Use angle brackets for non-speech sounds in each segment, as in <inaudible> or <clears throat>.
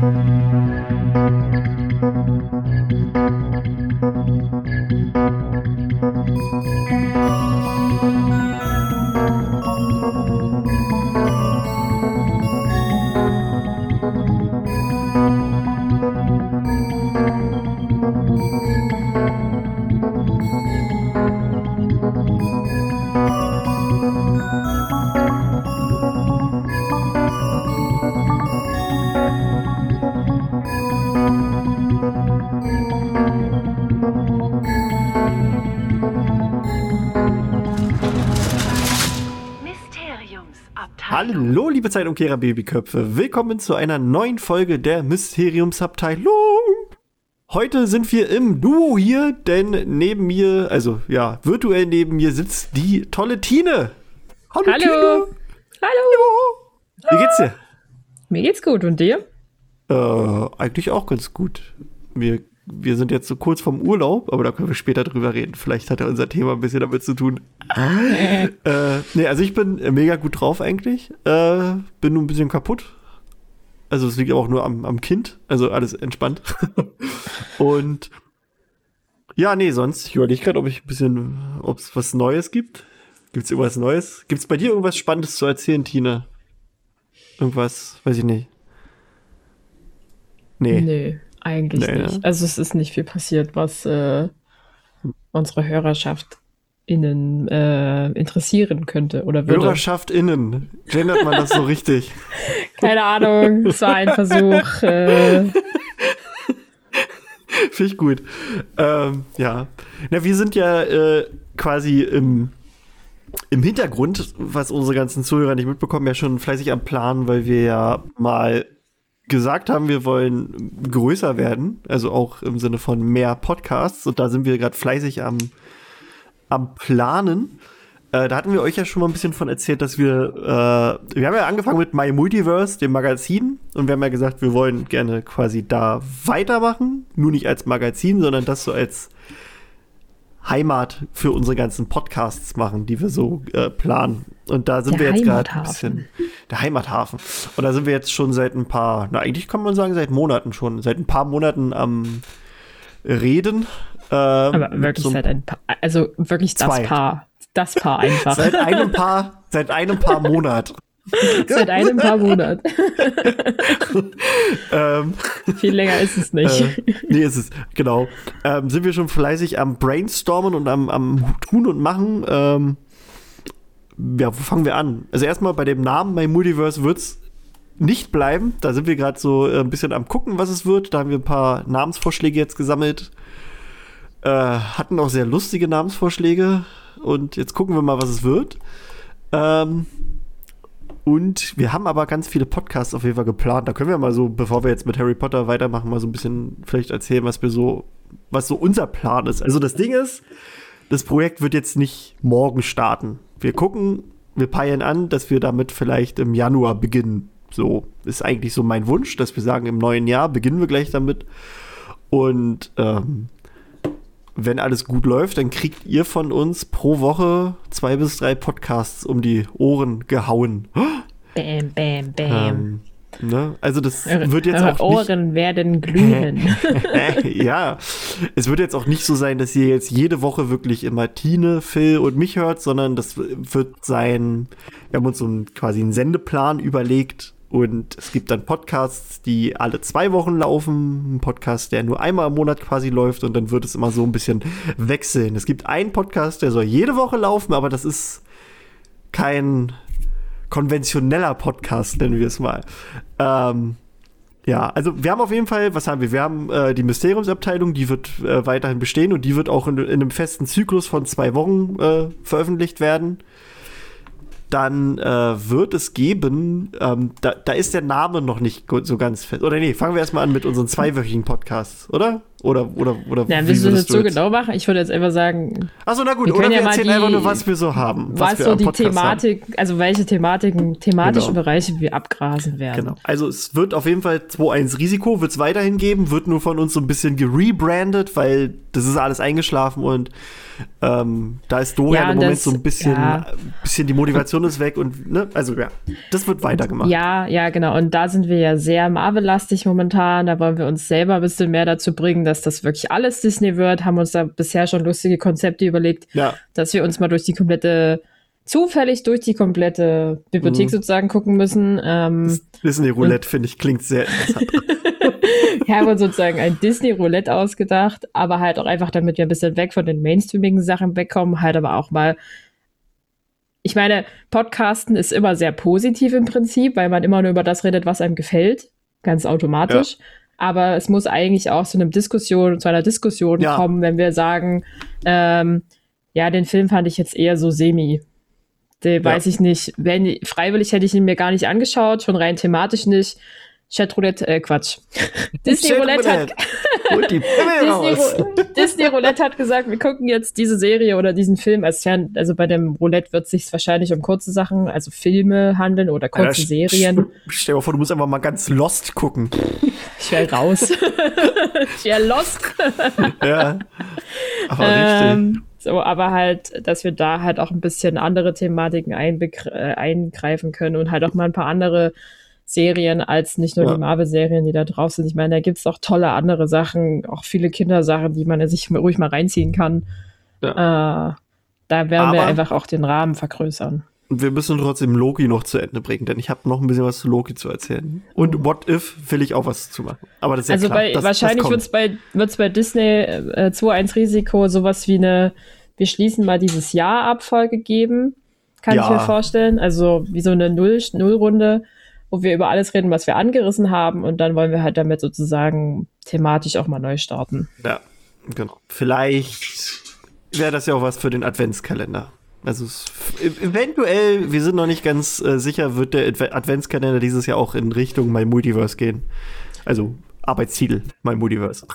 Thank you. Zeitumkehrer Babyköpfe. Willkommen zu einer neuen Folge der Mysteriumsabteilung. Heute sind wir im Duo hier, denn neben mir, also ja, virtuell neben mir sitzt die tolle Tine. Hallo. Hallo. Tine. Hallo. Wie geht's dir? Mir geht's gut und dir? Äh, eigentlich auch ganz gut. Wir wir sind jetzt so kurz vom Urlaub, aber da können wir später drüber reden. Vielleicht hat ja unser Thema ein bisschen damit zu tun. <laughs> äh, nee, also ich bin mega gut drauf eigentlich. Äh, bin nur ein bisschen kaputt. Also es liegt auch nur am, am Kind. Also alles entspannt. <laughs> Und ja, nee, sonst, ich überlege gerade, ob ich ein bisschen, ob es was Neues gibt. Gibt es irgendwas Neues? Gibt es bei dir irgendwas Spannendes zu erzählen, Tina? Irgendwas, weiß ich nicht. Nee. Nee. Eigentlich nee, nicht. Also es ist nicht viel passiert, was äh, unsere Hörerschaft innen äh, interessieren könnte oder würde. Hörerschaft innen. Gendert man das so richtig? <laughs> Keine Ahnung, es war ein Versuch. Äh. Finde ich gut. Ähm, ja. Na, wir sind ja äh, quasi im, im Hintergrund, was unsere ganzen Zuhörer nicht mitbekommen, ja schon fleißig am Plan, weil wir ja mal gesagt haben, wir wollen größer werden, also auch im Sinne von mehr Podcasts. Und da sind wir gerade fleißig am, am Planen. Äh, da hatten wir euch ja schon mal ein bisschen von erzählt, dass wir, äh, wir haben ja angefangen mit My Multiverse, dem Magazin, und wir haben ja gesagt, wir wollen gerne quasi da weitermachen. Nur nicht als Magazin, sondern das so als Heimat für unsere ganzen Podcasts machen, die wir so äh, planen. Und da sind der wir jetzt gerade ein bisschen der Heimathafen. Und da sind wir jetzt schon seit ein paar, na eigentlich kann man sagen, seit Monaten schon, seit ein paar Monaten am Reden. Ähm, Aber wirklich so seit ein paar, also wirklich das zwei. Paar. Das Paar einfach. seit einem <laughs> Paar, seit einem Paar Monat. Seit einem paar Monaten. <laughs> ähm, Viel länger ist es nicht. Äh, nee, ist es, genau. Ähm, sind wir schon fleißig am Brainstormen und am, am Tun und Machen. Ähm, ja, wo fangen wir an? Also erstmal bei dem Namen My Multiverse wird es nicht bleiben. Da sind wir gerade so äh, ein bisschen am gucken, was es wird. Da haben wir ein paar Namensvorschläge jetzt gesammelt. Äh, hatten auch sehr lustige Namensvorschläge. Und jetzt gucken wir mal, was es wird. Ähm, und wir haben aber ganz viele Podcasts auf jeden Fall geplant. Da können wir mal so, bevor wir jetzt mit Harry Potter weitermachen, mal so ein bisschen vielleicht erzählen, was wir so, was so unser Plan ist. Also das Ding ist, das Projekt wird jetzt nicht morgen starten. Wir gucken, wir peilen an, dass wir damit vielleicht im Januar beginnen. So ist eigentlich so mein Wunsch, dass wir sagen, im neuen Jahr beginnen wir gleich damit. Und ähm, wenn alles gut läuft, dann kriegt ihr von uns pro Woche zwei bis drei Podcasts um die Ohren gehauen. Bam, bam, bam. Ähm, ne? Also das eure, wird jetzt auch Ohren nicht, werden <laughs> glühen. <laughs> ja, es wird jetzt auch nicht so sein, dass ihr jetzt jede Woche wirklich immer Tine, Phil und mich hört, sondern das wird sein, wir haben uns so einen, quasi einen Sendeplan überlegt, und es gibt dann Podcasts, die alle zwei Wochen laufen, ein Podcast, der nur einmal im Monat quasi läuft und dann wird es immer so ein bisschen wechseln. Es gibt einen Podcast, der soll jede Woche laufen, aber das ist kein konventioneller Podcast, nennen wir es mal. Ähm, ja, also wir haben auf jeden Fall, was haben wir? Wir haben äh, die Mysteriumsabteilung, die wird äh, weiterhin bestehen und die wird auch in, in einem festen Zyklus von zwei Wochen äh, veröffentlicht werden dann äh, wird es geben, ähm, da, da ist der Name noch nicht so ganz fest. Oder nee, fangen wir erstmal an mit unseren zweiwöchigen Podcasts, oder? Oder, oder, oder ja, willst du das so genau machen? Ich würde jetzt einfach sagen. Achso, na gut, wir oder wir ja erzählen die, einfach nur, was wir so haben. Was, was so die Thematik, haben. also welche Thematiken, thematischen genau. Bereiche wir abgrasen werden. Genau. Also es wird auf jeden Fall 2-1 Risiko, wird es weiterhin geben, wird nur von uns so ein bisschen gerebrandet, weil das ist alles eingeschlafen und ähm, da ist Dorian ja, im Moment das, so ein bisschen, ja. bisschen die Motivation ist weg und ne, also ja, das wird weitergemacht. Ja, ja, genau. Und da sind wir ja sehr Marvel-lastig momentan. Da wollen wir uns selber ein bisschen mehr dazu bringen, dass das wirklich alles Disney wird. Haben uns da bisher schon lustige Konzepte überlegt, ja. dass wir uns mal durch die komplette zufällig durch die komplette Bibliothek mhm. sozusagen gucken müssen. Ähm, Disney Roulette, finde ich, klingt sehr interessant. <laughs> Wir haben uns sozusagen ein Disney-Roulette ausgedacht, aber halt auch einfach, damit wir ein bisschen weg von den mainstreamigen Sachen wegkommen, halt aber auch mal. Ich meine, Podcasten ist immer sehr positiv im Prinzip, weil man immer nur über das redet, was einem gefällt, ganz automatisch. Ja. Aber es muss eigentlich auch zu einem Diskussion, zu einer Diskussion ja. kommen, wenn wir sagen, ähm, ja, den Film fand ich jetzt eher so semi. Den ja. weiß ich nicht. Wenn, freiwillig hätte ich ihn mir gar nicht angeschaut, schon rein thematisch nicht. Chatroulette, äh, Quatsch. <laughs> Disney Roulette hat, <laughs> Disney, Disney, Roulette hat gesagt, wir gucken jetzt diese Serie oder diesen Film als fern, also bei dem Roulette wird es sich wahrscheinlich um kurze Sachen, also Filme handeln oder kurze ja, Serien. Stell dir vor, du musst einfach mal ganz Lost gucken. Ich wäre raus. <laughs> ich wäre Lost. ja. Aber ähm, richtig. So, aber halt, dass wir da halt auch ein bisschen andere Thematiken äh, eingreifen können und halt auch mal ein paar andere Serien als nicht nur ja. die Marvel-Serien, die da drauf sind. Ich meine, da gibt es auch tolle andere Sachen, auch viele Kindersachen, die man sich ruhig mal reinziehen kann. Ja. Äh, da werden Aber wir einfach auch den Rahmen vergrößern. Wir müssen trotzdem Loki noch zu Ende bringen, denn ich habe noch ein bisschen was zu Loki zu erzählen. Und What If will ich auch was zu machen. Aber das ist ja also klar. Bei, das, wahrscheinlich wird es bei, wird's bei Disney äh, 2-1 Risiko sowas wie eine, wir schließen mal dieses Jahr ab Folge geben. Kann ja. ich mir vorstellen. Also wie so eine Null, Nullrunde wo wir über alles reden, was wir angerissen haben und dann wollen wir halt damit sozusagen thematisch auch mal neu starten. Ja, genau. Vielleicht wäre das ja auch was für den Adventskalender. Also eventuell, wir sind noch nicht ganz äh, sicher, wird der Adventskalender dieses Jahr auch in Richtung My Multiverse gehen. Also Arbeitstitel, My Multiverse.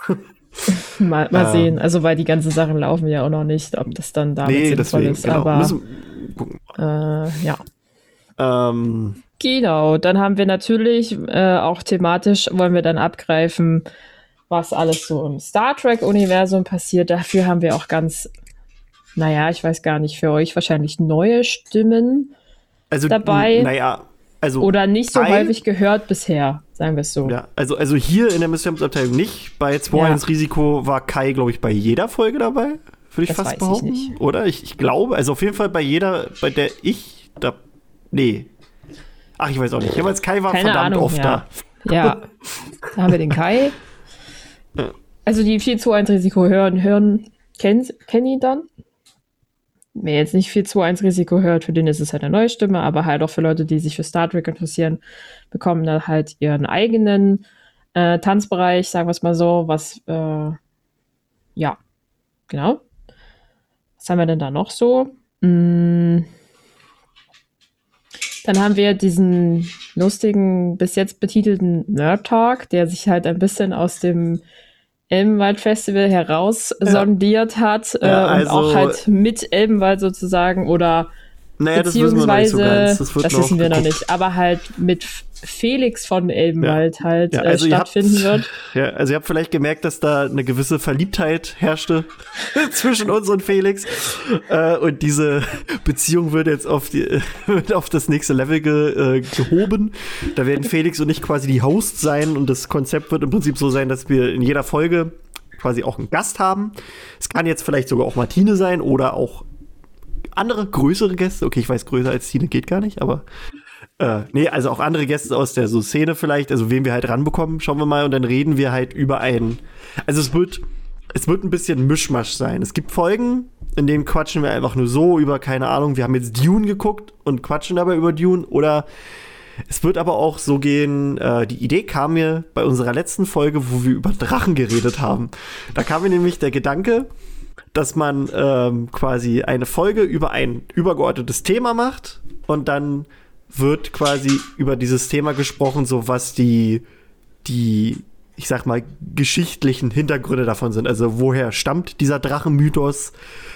<laughs> mal, mal äh, sehen. Also weil die ganzen Sachen laufen ja auch noch nicht, ob das dann damit nee, sinnvoll deswegen, ist. Genau. Aber Müssen, äh, ja. Ähm, Genau, dann haben wir natürlich äh, auch thematisch, wollen wir dann abgreifen, was alles so im Star Trek-Universum passiert. Dafür haben wir auch ganz, naja, ich weiß gar nicht, für euch wahrscheinlich neue Stimmen also, dabei. Naja, also. Oder nicht so häufig gehört bisher, sagen wir es so. Ja, also, also hier in der Mysteriumsabteilung nicht. Bei 2 ja. Risiko war Kai, glaube ich, bei jeder Folge dabei. Würde ich das fast behaupten. Ich oder? Ich, ich glaube, also auf jeden Fall bei jeder, bei der ich da. Nee, Ach, ich weiß auch nicht. Jeweils Kai war Keine verdammt Ahnung, oft ja. da. Ja, da haben wir den Kai. Also die 4 zu 1 Risiko hören, hören, kennen kenn ihn dann. Wer jetzt nicht 4 zu 1 Risiko hört, für den ist es halt eine neue Stimme, aber halt auch für Leute, die sich für Star Trek interessieren, bekommen dann halt ihren eigenen äh, Tanzbereich, sagen wir es mal so, was, äh, ja, genau. Was haben wir denn da noch so? Hm, dann haben wir diesen lustigen, bis jetzt betitelten Nerd Talk, der sich halt ein bisschen aus dem Elbenwald Festival heraussondiert ja. hat äh, ja, also, und auch halt mit Elbenwald sozusagen oder naja, beziehungsweise, das, wissen wir, das, das wissen wir noch nicht, aber halt mit Felix von Elbenwald ja. halt ja, äh, also äh, stattfinden wird. <laughs> Ja, also ihr habt vielleicht gemerkt, dass da eine gewisse Verliebtheit herrschte <laughs> zwischen uns und Felix. Äh, und diese Beziehung wird jetzt auf, die, <laughs> auf das nächste Level ge, äh, gehoben. Da werden Felix und ich quasi die Hosts sein und das Konzept wird im Prinzip so sein, dass wir in jeder Folge quasi auch einen Gast haben. Es kann jetzt vielleicht sogar auch Martine sein oder auch andere größere Gäste. Okay, ich weiß, größer als Tine geht gar nicht, aber äh, nee, also auch andere Gäste aus der so Szene vielleicht, also wen wir halt ranbekommen, schauen wir mal und dann reden wir halt über einen. Also es wird, es wird ein bisschen Mischmasch sein. Es gibt Folgen, in denen quatschen wir einfach nur so über, keine Ahnung, wir haben jetzt Dune geguckt und quatschen dabei über Dune oder es wird aber auch so gehen, äh, die Idee kam mir bei unserer letzten Folge, wo wir über Drachen geredet haben. Da kam mir nämlich der Gedanke, dass man ähm, quasi eine Folge über ein übergeordnetes Thema macht und dann wird quasi über dieses Thema gesprochen, so was die, die ich sag mal, geschichtlichen Hintergründe davon sind. Also woher stammt dieser Drachenmythos?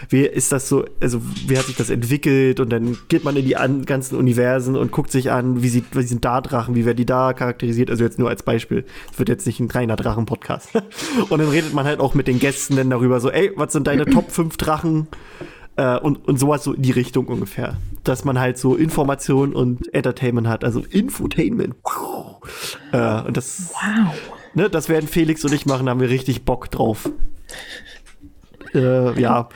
Wie ist das so, also wie hat sich das entwickelt? Und dann geht man in die an, ganzen Universen und guckt sich an, wie, sieht, wie sind da Drachen, wie werden die da charakterisiert? Also jetzt nur als Beispiel. Es wird jetzt nicht ein reiner Drachen-Podcast. <laughs> und dann redet man halt auch mit den Gästen dann darüber so, ey, was sind deine Top 5 Drachen? Äh, und, und sowas so in die Richtung ungefähr. Dass man halt so Information und Entertainment hat, also Infotainment. Äh, und das, Wow. Ne, das werden Felix und ich machen, da haben wir richtig Bock drauf. Äh, ja.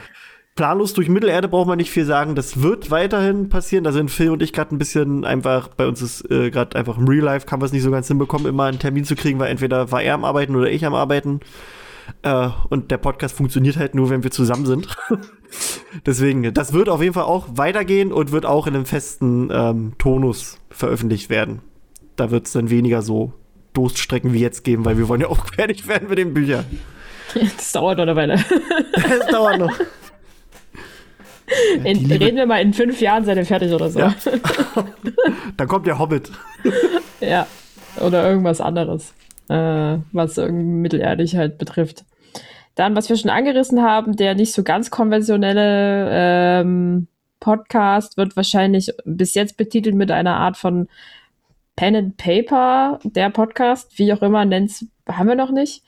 Planlos durch Mittelerde braucht man nicht viel sagen. Das wird weiterhin passieren. Da sind Phil und ich gerade ein bisschen einfach, bei uns ist äh, gerade einfach im Real Life, kann man es nicht so ganz hinbekommen, immer einen Termin zu kriegen, weil entweder war er am Arbeiten oder ich am Arbeiten. Äh, und der Podcast funktioniert halt nur, wenn wir zusammen sind. <laughs> Deswegen, das wird auf jeden Fall auch weitergehen und wird auch in einem festen ähm, Tonus veröffentlicht werden. Da wird es dann weniger so Durststrecken wie jetzt geben, weil wir wollen ja auch <laughs> fertig werden mit den Büchern. Das dauert noch eine Weile. <laughs> Das dauert noch. In, Liebe- reden wir mal in fünf Jahren, seid ihr fertig oder so. Ja. <laughs> Dann kommt der Hobbit. Ja, oder irgendwas anderes, äh, was irgendwie mittelerdig halt betrifft. Dann, was wir schon angerissen haben, der nicht so ganz konventionelle ähm, Podcast wird wahrscheinlich bis jetzt betitelt mit einer Art von Pen and Paper, der Podcast, wie auch immer nennt's, haben wir noch nicht,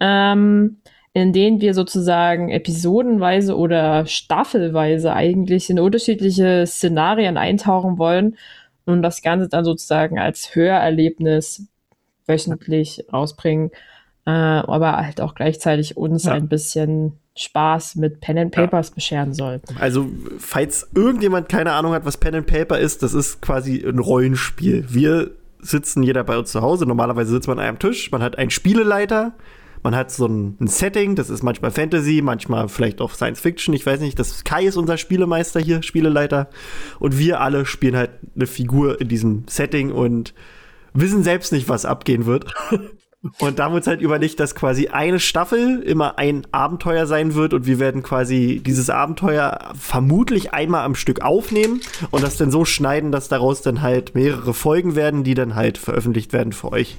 ähm, in denen wir sozusagen episodenweise oder staffelweise eigentlich in unterschiedliche Szenarien eintauchen wollen und das Ganze dann sozusagen als Hörerlebnis wöchentlich rausbringen, äh, aber halt auch gleichzeitig uns Ja. ein bisschen Spaß mit Pen and Ja. Papers bescheren soll. Also, falls irgendjemand keine Ahnung hat, was Pen and Paper ist, das ist quasi ein Rollenspiel. Wir sitzen jeder bei uns zu Hause. Normalerweise sitzt man an einem Tisch. Man hat einen Spieleleiter. Man hat so ein, ein Setting. Das ist manchmal Fantasy, manchmal vielleicht auch Science Fiction. Ich weiß nicht. Das Kai ist unser Spielemeister hier, Spieleleiter. Und wir alle spielen halt eine Figur in diesem Setting und wissen selbst nicht, was abgehen wird. <laughs> Und da wird halt überlegt, dass quasi eine Staffel immer ein Abenteuer sein wird und wir werden quasi dieses Abenteuer vermutlich einmal am Stück aufnehmen und das dann so schneiden, dass daraus dann halt mehrere Folgen werden, die dann halt veröffentlicht werden für euch.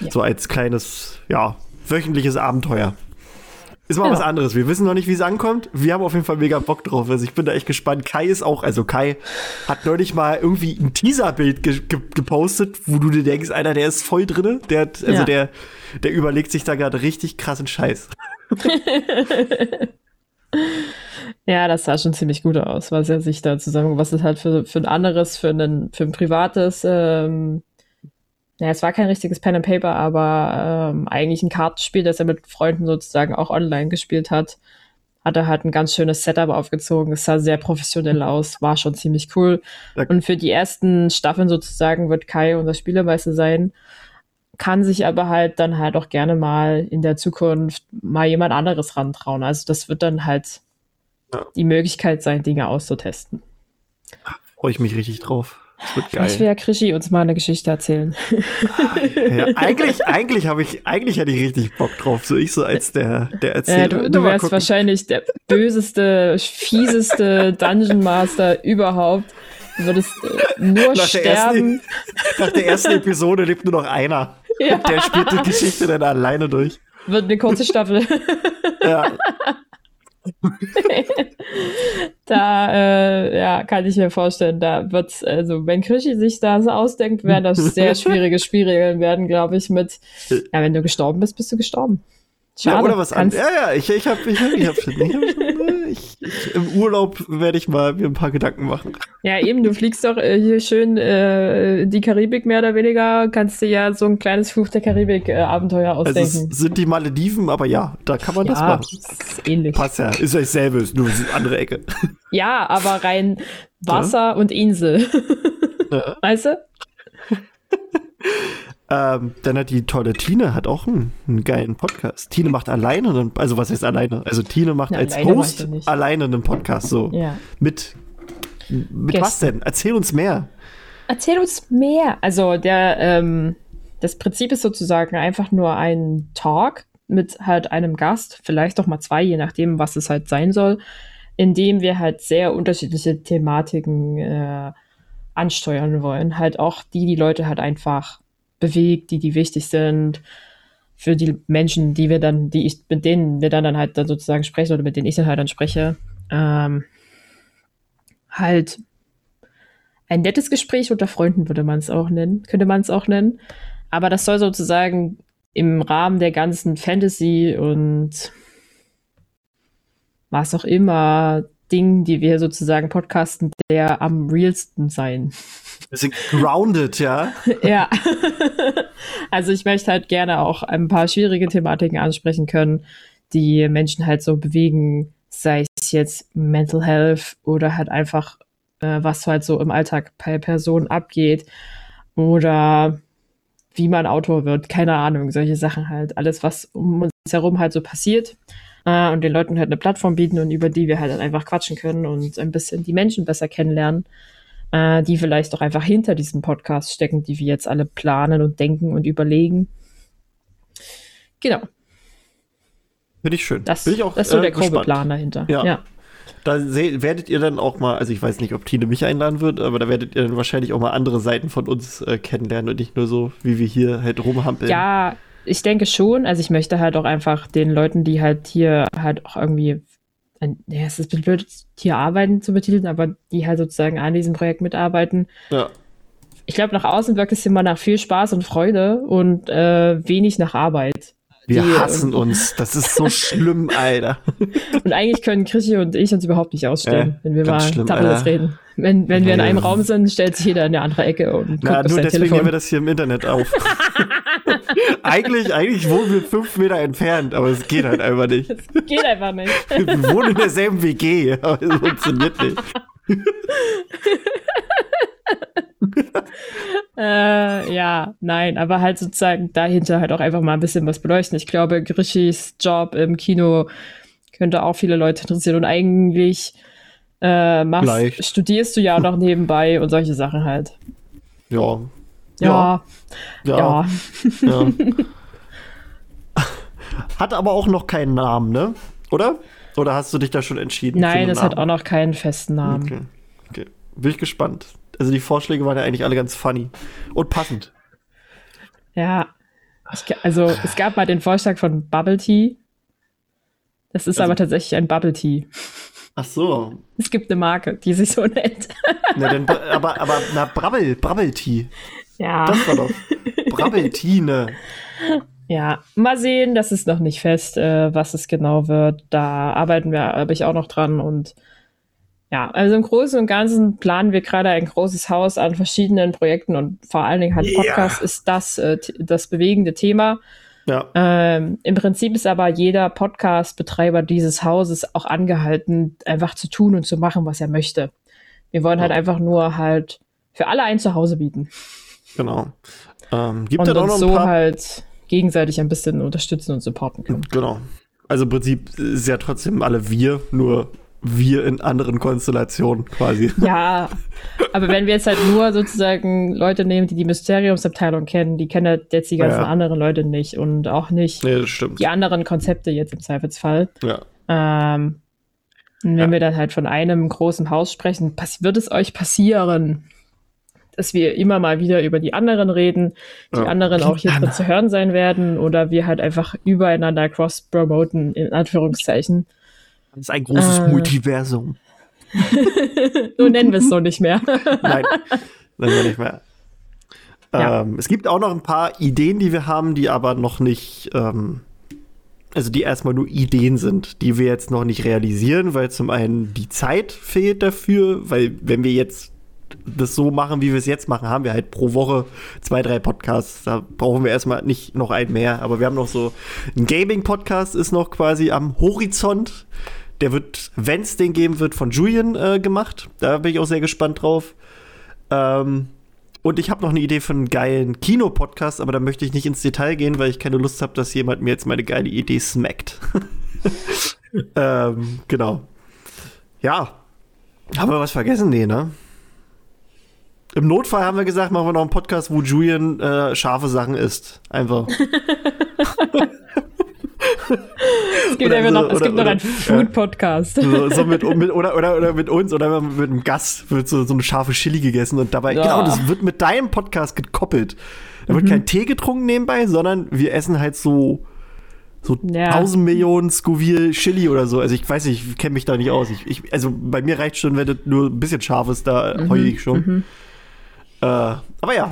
Ja. So als kleines, ja, wöchentliches Abenteuer. Ist mal Ja. was anderes. Wir wissen noch nicht, wie es ankommt. Wir haben auf jeden Fall mega Bock drauf. Also ich bin da echt gespannt. Kai ist auch, also Kai hat neulich mal irgendwie ein Teaserbild ge ge gepostet, wo du dir denkst, einer, der ist voll drinne. Der hat, also Ja. der, der überlegt sich da gerade richtig krassen Scheiß. <laughs> Ja, das sah schon ziemlich gut aus, was er sich da zusammen, was ist halt für, für ein anderes, für ein, für ein privates, ähm, ja, es war kein richtiges Pen and Paper, aber ähm, eigentlich ein Kartenspiel, das er mit Freunden sozusagen auch online gespielt hat. Hat er halt ein ganz schönes Setup aufgezogen. Es sah sehr professionell <laughs> aus, war schon ziemlich cool. Ja. Und für die ersten Staffeln sozusagen wird Kai unser Spielermeister sein. Kann sich aber halt dann halt auch gerne mal in der Zukunft mal jemand anderes rantrauen. Also das wird dann halt Ja. die Möglichkeit sein, Dinge auszutesten. Freue ich mich richtig drauf. Das wird Vielleicht will geil. ja Krischi uns mal eine Geschichte erzählen. <laughs> Ja, eigentlich, eigentlich habe ich, eigentlich hätte ich richtig Bock drauf. So ich so als der, der Äh, Erzähler. du Na, du mal wärst gucken. wahrscheinlich der böseste, fieseste Dungeon Master überhaupt. Du würdest äh, nur Nach der ersten- sterben. <laughs> Nach der ersten Episode lebt nur noch einer. Ja. Der spielt die Geschichte dann alleine durch. Wird eine kurze Staffel. Ja. <laughs> <laughs> da äh, ja, kann ich mir vorstellen, da wird's, also wenn Krischi sich das ausdenkt, werden das sehr <laughs> schwierige Spielregeln werden, glaube ich, mit, ja, wenn du gestorben bist, bist du gestorben. Schade. Ja, oder was anderes. Ja, ja, ich, ich habe ich hab, ich hab schon, ich hab schon äh, <laughs> ich, ich, im Urlaub werde ich mal mir ein paar Gedanken machen. Ja, eben, du fliegst doch äh, hier schön äh, die Karibik mehr oder weniger, kannst dir ja so ein kleines Fluch der Karibik-Abenteuer Also es ausdenken. sind die Malediven, aber ja, da kann man das ja, machen. ist ähnlich. Passt ja, ist euch selber, ist nur eine andere Ecke. <laughs> Ja, aber rein Wasser und Insel. Ja. Weißt du? <laughs> Ähm, dann hat die tolle Tine hat auch einen, einen geilen Podcast. Tine macht alleine, einen, also was heißt alleine? Also Tine macht Ja, als macht Host alleine einen Podcast so. Ja. Mit mit was denn? Erzähl uns mehr. Erzähl uns mehr. Also der, ähm, das Prinzip ist sozusagen einfach nur ein Talk mit halt einem Gast, vielleicht auch mal zwei, je nachdem, was es halt sein soll, in dem wir halt sehr unterschiedliche Thematiken äh, ansteuern wollen. Halt auch die, die Leute halt einfach bewegt, die, die wichtig sind. für die Menschen, die wir dann, die ich, mit denen wir dann, dann halt dann sozusagen sprechen oder mit denen ich dann halt dann spreche, ähm, halt ein nettes Gespräch unter Freunden würde man es auch nennen, könnte man es auch nennen. Aber das soll sozusagen im Rahmen der ganzen Fantasy und was auch immer Dingen, die wir sozusagen podcasten, der am realsten sein. Sind grounded, ja. <laughs> ja. also ich möchte halt gerne auch ein paar schwierige Thematiken ansprechen können, die Menschen halt so bewegen, sei es jetzt Mental Health oder halt einfach, äh, was halt so im Alltag bei Personen abgeht oder wie man Autor wird, keine Ahnung, solche Sachen halt. Alles, was um uns herum halt so passiert äh, und den Leuten halt eine Plattform bieten und über die wir halt dann einfach quatschen können und ein bisschen die Menschen besser kennenlernen, äh, die vielleicht auch einfach hinter diesem Podcast stecken, die wir jetzt alle planen und denken und überlegen. Genau. Finde ich schön. Das, Bin ich auch, das ist so äh, der grobe gespannt. Plan dahinter. Ja. ja. Da werdet ihr dann auch mal, also ich weiß nicht, ob Tine mich einladen wird, aber da werdet ihr dann wahrscheinlich auch mal andere Seiten von uns äh, kennenlernen und nicht nur so, wie wir hier halt rumhampeln. Ja, ich denke schon. Also ich möchte halt auch einfach den Leuten, die halt hier halt auch irgendwie, ja, es ist blöd, hier arbeiten zu betiteln, aber die halt sozusagen an diesem Projekt mitarbeiten. Ja. Ich glaube, nach außen wirkt es immer nach viel Spaß und Freude und äh, wenig nach Arbeit. Wir Die- hassen uns. Das ist so schlimm, Alter. Und eigentlich können Krischi und ich uns überhaupt nicht ausstehen, Ja, wenn wir mal schlimm, Tacheles Alter. reden. Wenn, wenn wir in einem. Raum sind, stellt sich jeder in eine andere Ecke und guckt Na, auf nur deswegen nehmen Telefon. wir das hier im Internet auf. <laughs> eigentlich, eigentlich wohnen wir fünf Meter entfernt, aber es geht halt einfach nicht. Geht einfach nicht. Wir wohnen in derselben WG, aber es funktioniert nicht. <laughs> Äh, ja, nein, aber halt sozusagen dahinter halt auch einfach mal ein bisschen was beleuchten. Ich glaube, Grishis Job im Kino könnte auch viele Leute interessieren und eigentlich äh, machst, Leicht. studierst du ja auch noch nebenbei und solche Sachen halt. Ja. Ja, Ja. ja. ja. <laughs> Hat aber auch noch keinen Namen, ne? Oder? Oder hast du dich da schon entschieden? Nein, es hat auch noch keinen festen Namen. Okay. okay. Bin ich gespannt. Also die Vorschläge waren ja eigentlich alle ganz funny. Und passend. Ja. Ich, also es gab mal den Vorschlag von Bubble Tea. Das ist Also- aber tatsächlich ein Bubble Tea. Ach so. Es gibt eine Marke, die sich so nennt. <laughs> Na, dann, aber, aber, na, Brabbel, Brabbeltee. Ja. Das war doch. Brabbeltine. Ja, mal sehen, das ist noch nicht fest, äh, was es genau wird. Da arbeiten wir, habe ich auch noch dran und ja, also im Großen und Ganzen planen wir gerade ein großes Haus an verschiedenen Projekten und vor allen Dingen halt Ja. Podcast ist das, äh, das bewegende Thema. Ja. Ähm, Im Prinzip ist aber jeder Podcast-Betreiber dieses Hauses auch angehalten, einfach zu tun und zu machen, was er möchte. Wir wollen halt Ja. einfach nur halt für alle ein Zuhause bieten Genau. Ähm, gibt und auch uns so halt gegenseitig ein bisschen unterstützen und supporten können. Genau. Also im Prinzip ist ja trotzdem alle wir, nur wir in anderen Konstellationen quasi. Ja, aber wenn wir jetzt halt nur sozusagen Leute nehmen, die die Mysteriumsabteilung kennen, die kennen halt jetzt die ganzen Ja. anderen Leute nicht und auch nicht Nee, die anderen Konzepte jetzt im Zweifelsfall. Ja. Ähm, und wenn Ja. wir dann halt von einem großen Haus sprechen, wird es euch passieren, dass wir immer mal wieder über die anderen reden, die Ja. anderen auch hier drin zu hören sein werden oder wir halt einfach übereinander cross-promoten, in Anführungszeichen. Das ist ein großes Äh. Multiversum. <laughs> so nennen wir es so nicht mehr. <laughs> Nein, nein, wir nicht mehr. Ja. Ähm, es gibt auch noch ein paar Ideen, die wir haben, die aber noch nicht, ähm, also die erstmal nur Ideen sind, die wir jetzt noch nicht realisieren, weil zum einen die Zeit fehlt dafür, weil wenn wir jetzt das so machen, wie wir es jetzt machen, haben wir halt pro Woche zwei, drei Podcasts. Da brauchen wir erstmal nicht noch einen mehr, aber wir haben noch so ein Gaming-Podcast ist noch quasi am Horizont. Der wird, wenn es den geben wird, von Julian äh, gemacht. Da bin ich auch sehr gespannt drauf. Ähm, und ich habe noch eine Idee für einen geilen Kinopodcast, aber da möchte ich nicht ins Detail gehen, weil ich keine Lust habe, dass jemand mir jetzt meine geile Idee smackt. <laughs> ähm, genau. Ja. Haben wir was vergessen? Nee, ne? Im Notfall haben wir gesagt, machen wir noch einen Podcast, wo Julian äh, scharfe Sachen isst. Einfach. <laughs> Es gibt, so- noch, es oder- gibt noch oder- einen Food-Podcast. So, so mit, mit, oder, oder, oder mit uns oder mit einem Gast wird so, so eine scharfe Chili gegessen und dabei, Ja. genau, das wird mit deinem Podcast gekoppelt. Da wird kein Tee getrunken nebenbei, sondern wir essen halt so so Ja. 1000 Millionen Scoville Chili oder so. Also ich weiß nicht, ich kenne mich da nicht aus. Ich, ich, also bei mir reicht schon, wenn das nur ein bisschen scharf ist, da Mhm. heule ich schon. Äh, aber ja,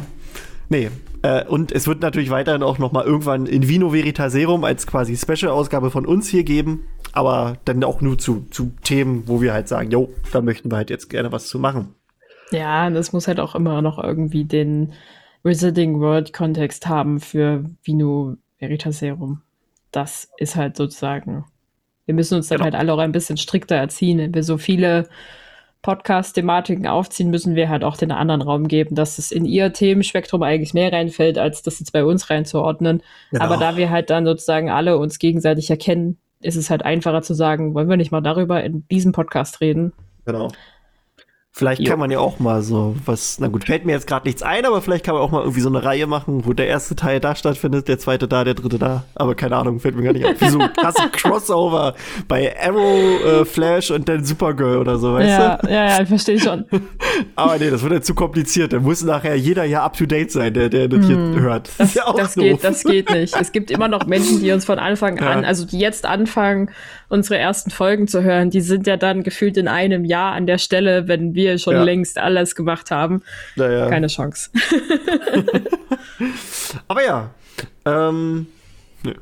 nee. Äh, und es wird natürlich weiterhin auch noch mal irgendwann in Vino Veritaserum als quasi Special-Ausgabe von uns hier geben. Aber dann auch nur zu, zu Themen, wo wir halt sagen, jo, da möchten wir halt jetzt gerne was zu machen. Ja, das muss halt auch immer noch irgendwie den Wizarding World Kontext haben für Vino Veritaserum. Das ist halt sozusagen. Wir müssen uns dann Genau. halt alle auch ein bisschen strikter erziehen. Wenn wir so viele Podcast-Thematiken aufziehen, müssen wir halt auch den anderen Raum geben, dass es in ihr Themenspektrum eigentlich mehr reinfällt, als das jetzt bei uns reinzuordnen. Genau. Aber da wir halt dann sozusagen alle uns gegenseitig erkennen, ist es halt einfacher zu sagen, wollen wir nicht mal darüber in diesem Podcast reden? Genau. Vielleicht Jo. kann man ja auch mal so was, na gut, fällt mir jetzt gerade nichts ein, aber vielleicht kann man auch mal irgendwie so eine Reihe machen, wo der erste Teil da stattfindet, der zweite da, der dritte da. Aber keine Ahnung, fällt mir gar nicht ein. Wie so ein krasse <laughs> Crossover bei Arrow, äh, Flash und dann Supergirl oder so, weißt ja, du? ja, ja, ich verstehe schon. <laughs> Aber nee, das wird ja zu kompliziert. Da muss nachher jeder ja up to date sein, der, der das hier hört. Das, Das, <laughs> ist ja auch das, doof. geht, das geht nicht. Es gibt immer noch Menschen, die uns von Anfang Ja. an, also die jetzt anfangen, unsere ersten Folgen zu hören, die sind ja dann gefühlt in einem Jahr an der Stelle, wenn wir schon Ja. längst alles gemacht haben. Naja. Keine Chance. <laughs> Aber ja. Ähm, nö.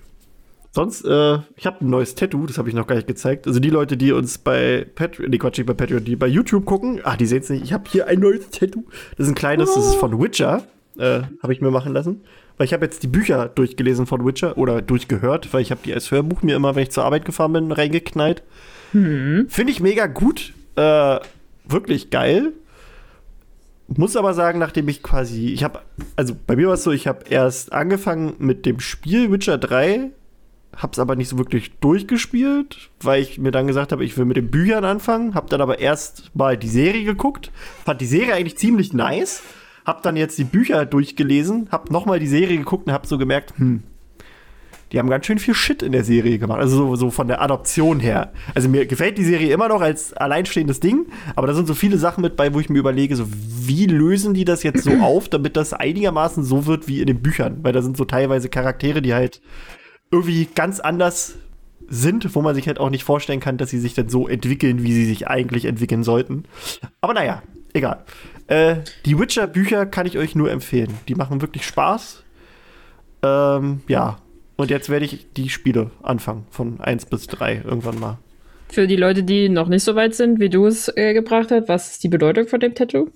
Sonst, äh, ich habe ein neues Tattoo, das habe ich noch gar nicht gezeigt. Also die Leute, die uns bei Patreon, nee, Quatsch, nicht bei Patreon, die bei YouTube gucken, ah, die sehen es nicht. Ich habe hier ein neues Tattoo. Das ist ein kleines, das ist von Witcher. Äh, habe ich mir machen lassen. Weil ich habe jetzt die Bücher durchgelesen von Witcher oder durchgehört, weil ich habe die als Hörbuch mir immer, wenn ich zur Arbeit gefahren bin, reingeknallt. Finde ich mega gut. Äh, wirklich geil. Muss aber sagen, nachdem ich quasi, ich habe, also bei mir war es so, ich habe erst angefangen mit dem Spiel Witcher 3, hab's aber nicht so wirklich durchgespielt, weil ich mir dann gesagt habe, ich will mit den Büchern anfangen, hab dann aber erst mal die Serie geguckt, fand die Serie eigentlich ziemlich nice, hab dann jetzt die Bücher durchgelesen, hab noch mal die Serie geguckt und hab so gemerkt, hm, die haben ganz schön viel Shit in der Serie gemacht. Also so, so von der Adoption her. Also mir gefällt die Serie immer noch als alleinstehendes Ding, aber da sind so viele Sachen mit bei, wo ich mir überlege, so wie lösen die das jetzt so <clears throat> auf, damit das einigermaßen so wird wie in den Büchern. Weil da sind so teilweise Charaktere, die halt irgendwie ganz anders sind, wo man sich halt auch nicht vorstellen kann, dass sie sich dann so entwickeln, wie sie sich eigentlich entwickeln sollten. Aber naja, egal. Äh, die Witcher-Bücher kann ich euch nur empfehlen. Die machen wirklich Spaß. Ähm, ja. Und jetzt werde ich die Spiele anfangen, von 1 bis 3 irgendwann mal. Für die Leute, die noch nicht so weit sind, wie du es äh, gebracht hast, was ist die Bedeutung von dem Tattoo?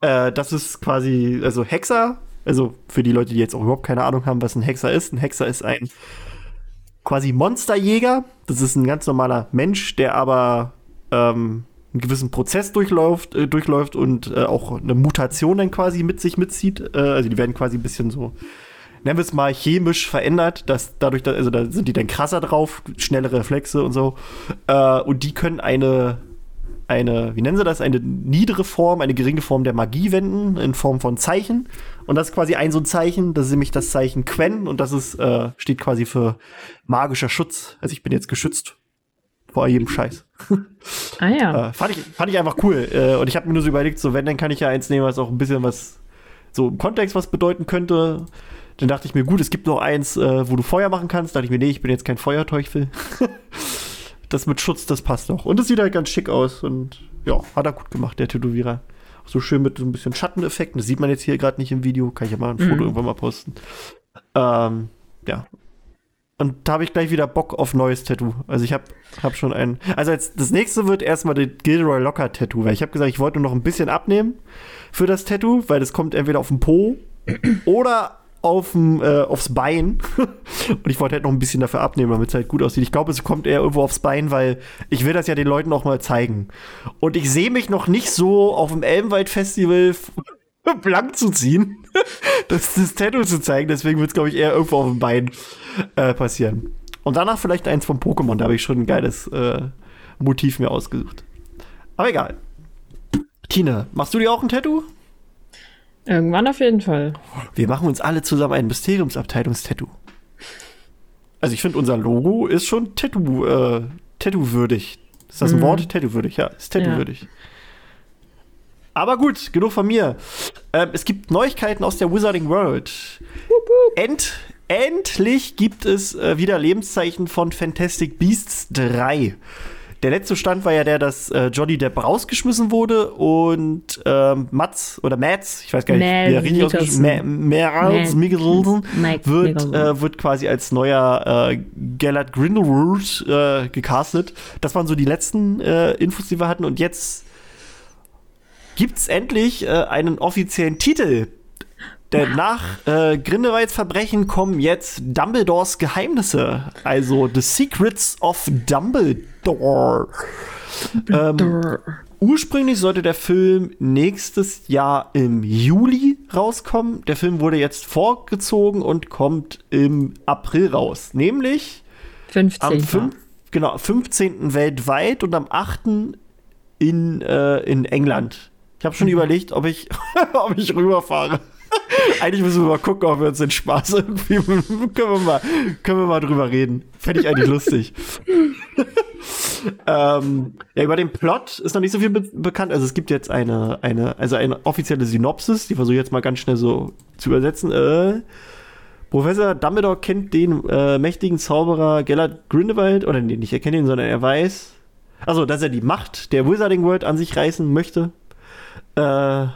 Äh, das ist quasi, also Hexer, also für die Leute, die jetzt auch überhaupt keine Ahnung haben, was ein Hexer ist. Ein Hexer ist ein quasi Monsterjäger. Das ist ein ganz normaler Mensch, der aber ähm, einen gewissen Prozess durchläuft, äh, durchläuft und äh, auch eine Mutation dann quasi mit sich mitzieht. Äh, also die werden quasi ein bisschen so, nennen wir es mal, chemisch verändert, dass dadurch, da- also da sind die dann krasser drauf, schnellere Reflexe und so. Äh, und die können eine eine, wie nennen sie das, eine niedere Form, eine geringe Form der Magie wenden, in Form von Zeichen. Und das ist quasi ein so ein Zeichen, das ist nämlich das Zeichen Quen und das ist, äh, steht quasi für magischer Schutz. Also ich bin jetzt geschützt vor jedem Scheiß. Ah ja. <laughs> Äh, fand, ich, fand ich einfach cool. Äh, und ich habe mir nur so überlegt, so wenn, dann kann ich ja eins nehmen, was auch ein bisschen was, so im Kontext was bedeuten könnte. Dann dachte ich mir, gut, es gibt noch eins, äh, wo du Feuer machen kannst. Da dachte ich mir, nee, ich bin jetzt kein Feuerteufel. <laughs> das mit Schutz, das passt doch. Und es sieht halt ganz schick aus. Und ja, hat er gut gemacht, der Tätowierer. So schön mit so ein bisschen Schatteneffekten. Das sieht man jetzt hier gerade nicht im Video. Kann ich ja mal ein Foto Mhm. irgendwann mal posten. Ähm, ja. Und da habe ich gleich wieder Bock auf neues Tattoo. Also ich habe hab schon ein. Also als das nächste wird erstmal das Gilroy Locker Tattoo, weil ich habe gesagt, ich wollte nur noch ein bisschen abnehmen für das Tattoo, weil das kommt entweder auf den Po <clears throat> oder aufm, äh, aufs Bein. <laughs> Und ich wollte halt noch ein bisschen dafür abnehmen, damit es halt gut aussieht. Ich glaube, es kommt eher irgendwo aufs Bein, weil ich will das ja den Leuten auch mal zeigen. Und ich sehe mich noch nicht so auf dem Elbenwald Festival <laughs> blank zu ziehen, <laughs> das, das Tattoo zu zeigen. Deswegen wird es, glaube ich, eher irgendwo auf dem Bein äh, passieren. Und danach vielleicht eins vom Pokémon. Da habe ich schon ein geiles äh, Motiv mir ausgesucht. Aber egal. Tine, machst du dir auch ein Tattoo? Irgendwann auf jeden Fall. Wir machen uns alle zusammen ein Mysteriumsabteilungstattoo. Also ich finde, unser Logo ist schon Tattoo, äh, Tattoo-würdig. Ist das ein Mhm. Wort? Tattoo-würdig, ja. Ist Tattoo-würdig. Aber gut, genug von mir. Ähm, es gibt Neuigkeiten aus der Wizarding World. End, endlich gibt es äh, wieder Lebenszeichen von Fantastic Beasts 3. Der letzte Stand war ja der, dass äh, Johnny Depp rausgeschmissen wurde und ähm, Mats oder Mats, ich weiß gar nicht, wie er richtig ausgesprochen Mats Mikkelsen wird, äh, wird quasi als neuer äh, Gellert Grindelwald äh, gecastet. Das waren so die letzten äh, Infos, die wir hatten und jetzt gibt es endlich äh, einen offiziellen Titel. Denn nach äh, Grindelwalds Verbrechen kommen jetzt Dumbledores Geheimnisse. Also The Secrets of Dumbledore. Ähm, ursprünglich sollte der Film nächstes Jahr im Juli rauskommen. Der Film wurde jetzt vorgezogen und kommt im April raus. Nämlich 15. am 5, genau, 15. weltweit und am 8. in, äh, in England. Ich habe schon <laughs> überlegt, ob ich, <laughs> ob ich rüberfahre. <laughs> eigentlich müssen wir mal gucken, ob wir uns den Spaß irgendwie können wir mal, können wir mal drüber reden. Fände ich eigentlich lustig. ähm, ja, über den Plot ist noch nicht so viel be bekannt. Also es gibt jetzt eine, eine, also eine offizielle Synopsis, die versuche ich jetzt mal ganz schnell so zu übersetzen. Äh, Professor Dumbledore kennt den äh, mächtigen Zauberer Gellert Grindelwald, oder nee, nicht er kennt ihn, sondern er weiß, also dass er die Macht der Wizarding World an sich reißen möchte äh,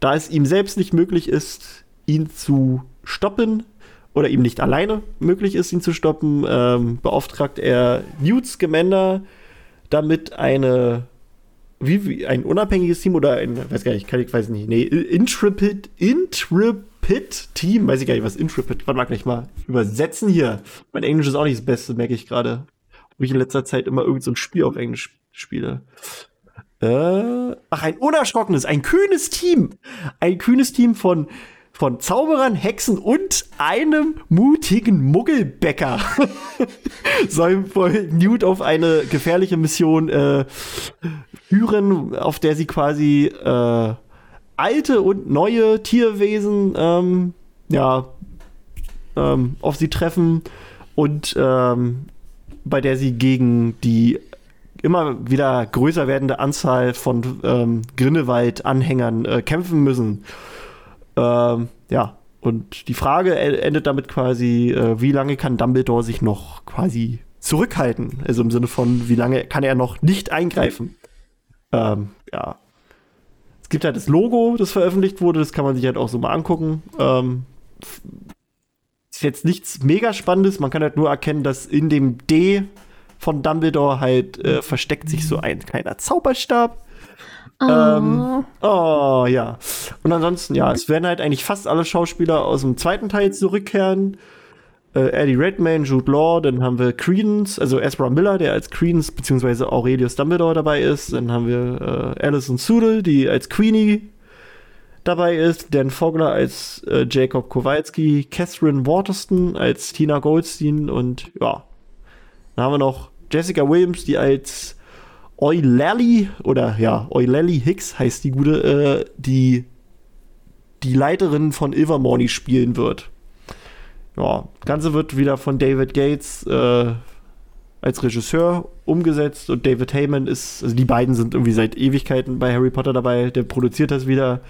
da es ihm selbst nicht möglich ist, ihn zu stoppen oder ihm nicht alleine möglich ist, ihn zu stoppen, ähm, beauftragt er Newt Scamander damit eine wie, wie, ein unabhängiges Team oder ein, weiß gar nicht, kann ich weiß nicht, nee, Intrepid, Intrepid Team, weiß ich gar nicht, was Intrepid, warte mal gleich mal übersetzen hier. Mein Englisch ist auch nicht das Beste, merke ich gerade. Wo ich in letzter Zeit immer irgend so ein Spiel auf Englisch spiele. Äh, ach, ein unerschrockenes, ein kühnes Team. Ein kühnes Team von, von Zauberern, Hexen und einem mutigen Muggelbäcker <laughs> soll Newt auf eine gefährliche Mission äh, führen, auf der sie quasi äh, alte und neue Tierwesen ähm, ja, ähm, auf sie treffen und ähm, bei der sie gegen die immer wieder größer werdende Anzahl von ähm, Grinnewald-Anhängern äh, kämpfen müssen. Ähm, ja, und die Frage endet damit quasi, äh, wie lange kann Dumbledore sich noch quasi zurückhalten? Also im Sinne von, wie lange kann er noch nicht eingreifen? Ähm, ja. Es gibt halt das Logo, das veröffentlicht wurde, das kann man sich halt auch so mal angucken. Ähm, ist jetzt nichts mega Spannendes, man kann halt nur erkennen, dass in dem D von Dumbledore halt äh, versteckt sich so ein kleiner Zauberstab. Oh. Ähm, oh, ja. Und ansonsten, ja, es werden halt eigentlich fast alle Schauspieler aus dem zweiten Teil zurückkehren. Äh, Eddie Redmayne, Jude Law, dann haben wir Credence, also Ezra Miller, der als Credence bzw. Aurelius Dumbledore dabei ist. Dann haben wir äh, Alison Sudel, die als Queenie dabei ist. Dan Fogler als äh, Jacob Kowalski, Catherine Waterston als Tina Goldstein und ja, dann haben wir noch Jessica Williams, die als Eulally oder ja, Eulally Hicks heißt die gute, äh, die die Leiterin von Ilvermorny spielen wird. Ja, das Ganze wird wieder von David Gates äh, als Regisseur umgesetzt und David Heyman ist, also die beiden sind irgendwie seit Ewigkeiten bei Harry Potter dabei, der produziert das wieder.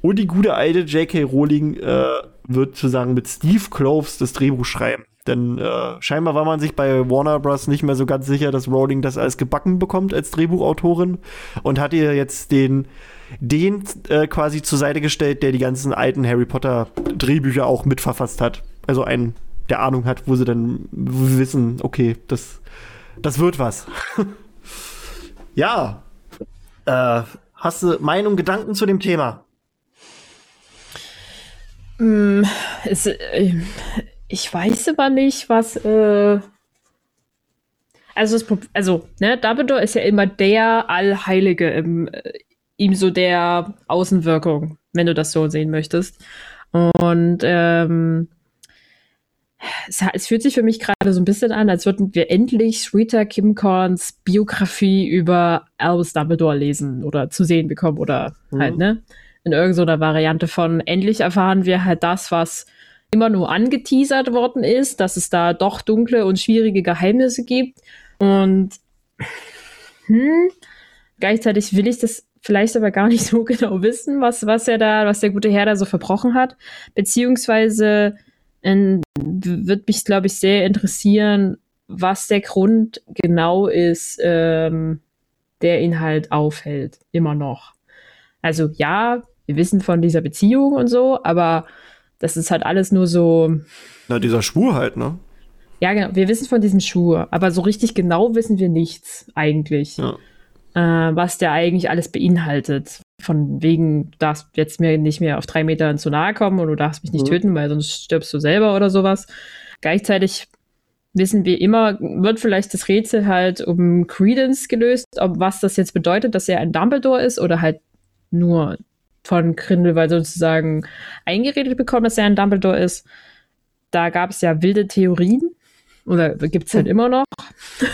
Und die gute alte J.K. Rowling äh, wird sozusagen mit Steve Kloves das Drehbuch schreiben. Denn äh, scheinbar war man sich bei Warner Bros. nicht mehr so ganz sicher, dass Rowling das alles gebacken bekommt als Drehbuchautorin und hat ihr jetzt den, den äh, quasi zur Seite gestellt, der die ganzen alten Harry Potter Drehbücher auch mitverfasst hat. Also einen, der Ahnung hat, wo sie dann wissen, okay, das, das wird was. <laughs> ja. Äh, hast du Meinung, Gedanken zu dem Thema? Mm, es, äh, ich weiß aber nicht, was. Äh also, das, also, ne, Dumbledore ist ja immer der Allheilige im, äh, ihm so der Außenwirkung, wenn du das so sehen möchtest. Und ähm, es, es, fühlt sich für mich gerade so ein bisschen an, als würden wir endlich Rita Kimcorns Biografie über Albus Dumbledore lesen oder zu sehen bekommen oder mhm. halt, ne? In irgendeiner Variante von endlich erfahren wir halt das, was immer nur angeteasert worden ist, dass es da doch dunkle und schwierige Geheimnisse gibt. Und hm, gleichzeitig will ich das vielleicht aber gar nicht <laughs> so genau wissen, was, was er da, was der gute Herr da so verbrochen hat. Beziehungsweise ähm, wird mich, glaube ich, sehr interessieren, was der Grund genau ist, ähm, der ihn halt aufhält, immer noch. Also ja, wir wissen von dieser Beziehung und so, aber das ist halt alles nur so. Na, dieser Schwur halt, ne? Ja, genau. Wir wissen von diesem Schuh, aber so richtig genau wissen wir nichts eigentlich. Ja. Äh, was der eigentlich alles beinhaltet. Von wegen, du darfst jetzt mir nicht mehr auf drei Metern zu nahe kommen und du darfst mich nicht mhm. töten, weil sonst stirbst du selber oder sowas. Gleichzeitig wissen wir immer, wird vielleicht das Rätsel halt um Credence gelöst, ob was das jetzt bedeutet, dass er ein Dumbledore ist oder halt nur von Grindelwald sozusagen eingeredet bekommen, dass er ein Dumbledore ist. Da gab es ja wilde Theorien. Oder gibt es halt immer noch.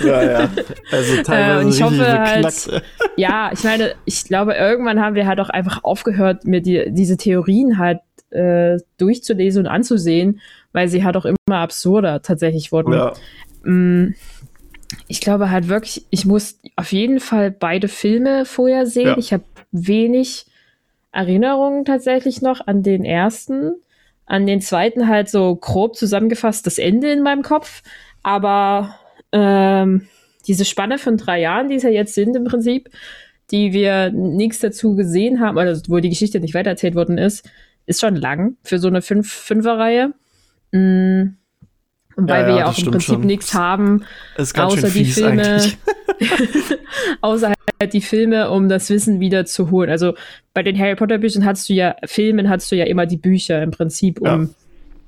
Ja, ja. Also <laughs> teilweise äh, ich hoffe halt, Ja, ich meine, ich glaube, irgendwann haben wir halt auch einfach aufgehört, mir die, diese Theorien halt äh, durchzulesen und anzusehen, weil sie halt auch immer absurder tatsächlich wurden. Ja. Mm, ich glaube halt wirklich, ich muss auf jeden Fall beide Filme vorher sehen. Ja. Ich habe wenig Erinnerungen tatsächlich noch an den ersten. An den zweiten halt so grob zusammengefasst das Ende in meinem Kopf. Aber ähm, diese Spanne von drei Jahren, die es ja jetzt sind im Prinzip, die wir nichts dazu gesehen haben, also wo die Geschichte nicht weitererzählt worden ist, ist schon lang für so eine Fünf Fünferreihe. Mm. Und weil ja, wir ja auch im Prinzip nichts haben, außer die Filme, <laughs> außer halt die Filme, um das Wissen wieder zu holen. Also bei den Harry Potter Büchern hast du ja, Filmen hast du ja immer die Bücher im Prinzip, um ja.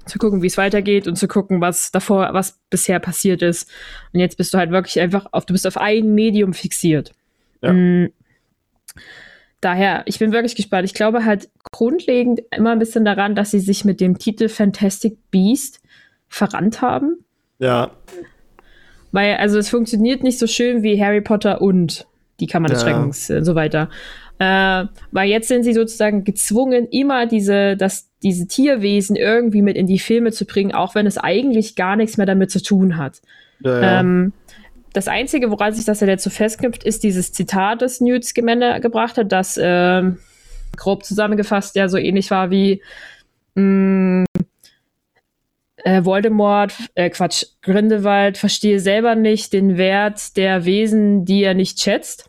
zu gucken, wie es weitergeht und zu gucken, was davor, was bisher passiert ist. Und jetzt bist du halt wirklich einfach auf, du bist auf ein Medium fixiert. Ja. Mhm. Daher, ich bin wirklich gespannt. Ich glaube halt grundlegend immer ein bisschen daran, dass sie sich mit dem Titel Fantastic Beast verrannt haben. Ja. Weil, also es funktioniert nicht so schön wie Harry Potter und die Kammer des ja. Schreckens und so weiter. Äh, weil jetzt sind sie sozusagen gezwungen, immer diese, das, diese Tierwesen irgendwie mit in die Filme zu bringen, auch wenn es eigentlich gar nichts mehr damit zu tun hat. Ja, ja. Ähm, das Einzige, woran sich das ja jetzt so festknüpft, ist dieses Zitat, das Newt Scamander gebracht hat, das äh, grob zusammengefasst ja so ähnlich war wie mh, mm, äh, Voldemort, äh, Quatsch, Grindelwald verstehe selber nicht den Wert der Wesen, die er nicht schätzt.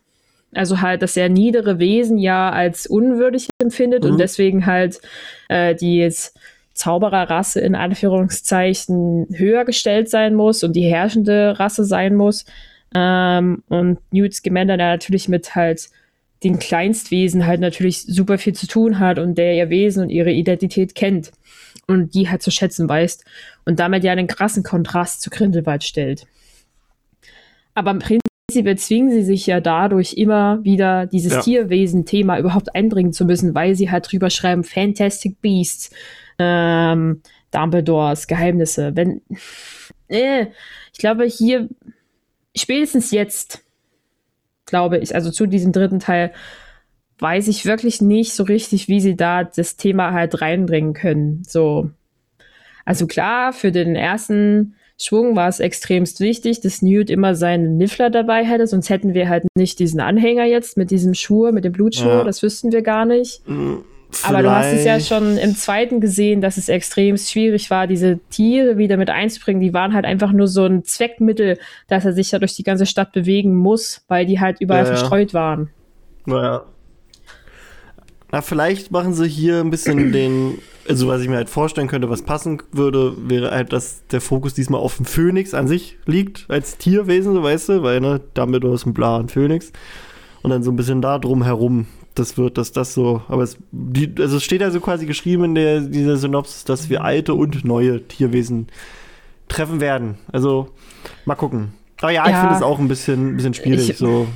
Also halt, dass er niedere Wesen ja als unwürdig empfindet mhm. und deswegen halt äh, die jetzt Zaubererrasse in Anführungszeichen höher gestellt sein muss und die herrschende Rasse sein muss. Ähm, und Newt Scamander, der natürlich mit halt den Kleinstwesen halt natürlich super viel zu tun hat und der ihr Wesen und ihre Identität kennt und die halt zu schätzen weiß und damit ja einen krassen Kontrast zu Grindelwald stellt. Aber im Prinzip zwingen sie sich ja dadurch immer wieder dieses ja. Tierwesen-Thema überhaupt einbringen zu müssen, weil sie halt drüber schreiben, Fantastic Beasts, ähm, Dumbledores Geheimnisse. Wenn, äh, ich glaube, hier, spätestens jetzt, glaube ich, also zu diesem dritten Teil, weiß ich wirklich nicht so richtig, wie sie da das Thema halt reinbringen können. So. Also klar, für den ersten Schwung war es extremst wichtig, dass Newt immer seinen Niffler dabei hätte, sonst hätten wir halt nicht diesen Anhänger jetzt mit diesem Schuh, mit dem Blutschuh, ja. das wüssten wir gar nicht. Vielleicht. Aber du hast es ja schon im zweiten gesehen, dass es extrem schwierig war, diese Tiere wieder mit einzubringen. Die waren halt einfach nur so ein Zweckmittel, dass er sich ja durch die ganze Stadt bewegen muss, weil die halt überall ja, verstreut waren. Naja. Na, vielleicht machen sie hier ein bisschen <clears throat> den, also was ich mir halt vorstellen könnte, was passen würde, wäre halt, dass der Fokus diesmal auf dem Phönix an sich liegt, als Tierwesen, so weißt du, weil, ne, Dumbledore ist ein Bla und Phönix. Und dann so ein bisschen da drum herum das wird, dass das so, aber es, die, also es steht also quasi geschrieben in der, dieser Synopsis, dass wir alte und neue Tierwesen treffen werden. Also mal gucken. Aber ja, ja ich finde es auch ein bisschen, ein bisschen schwierig. Ich, so.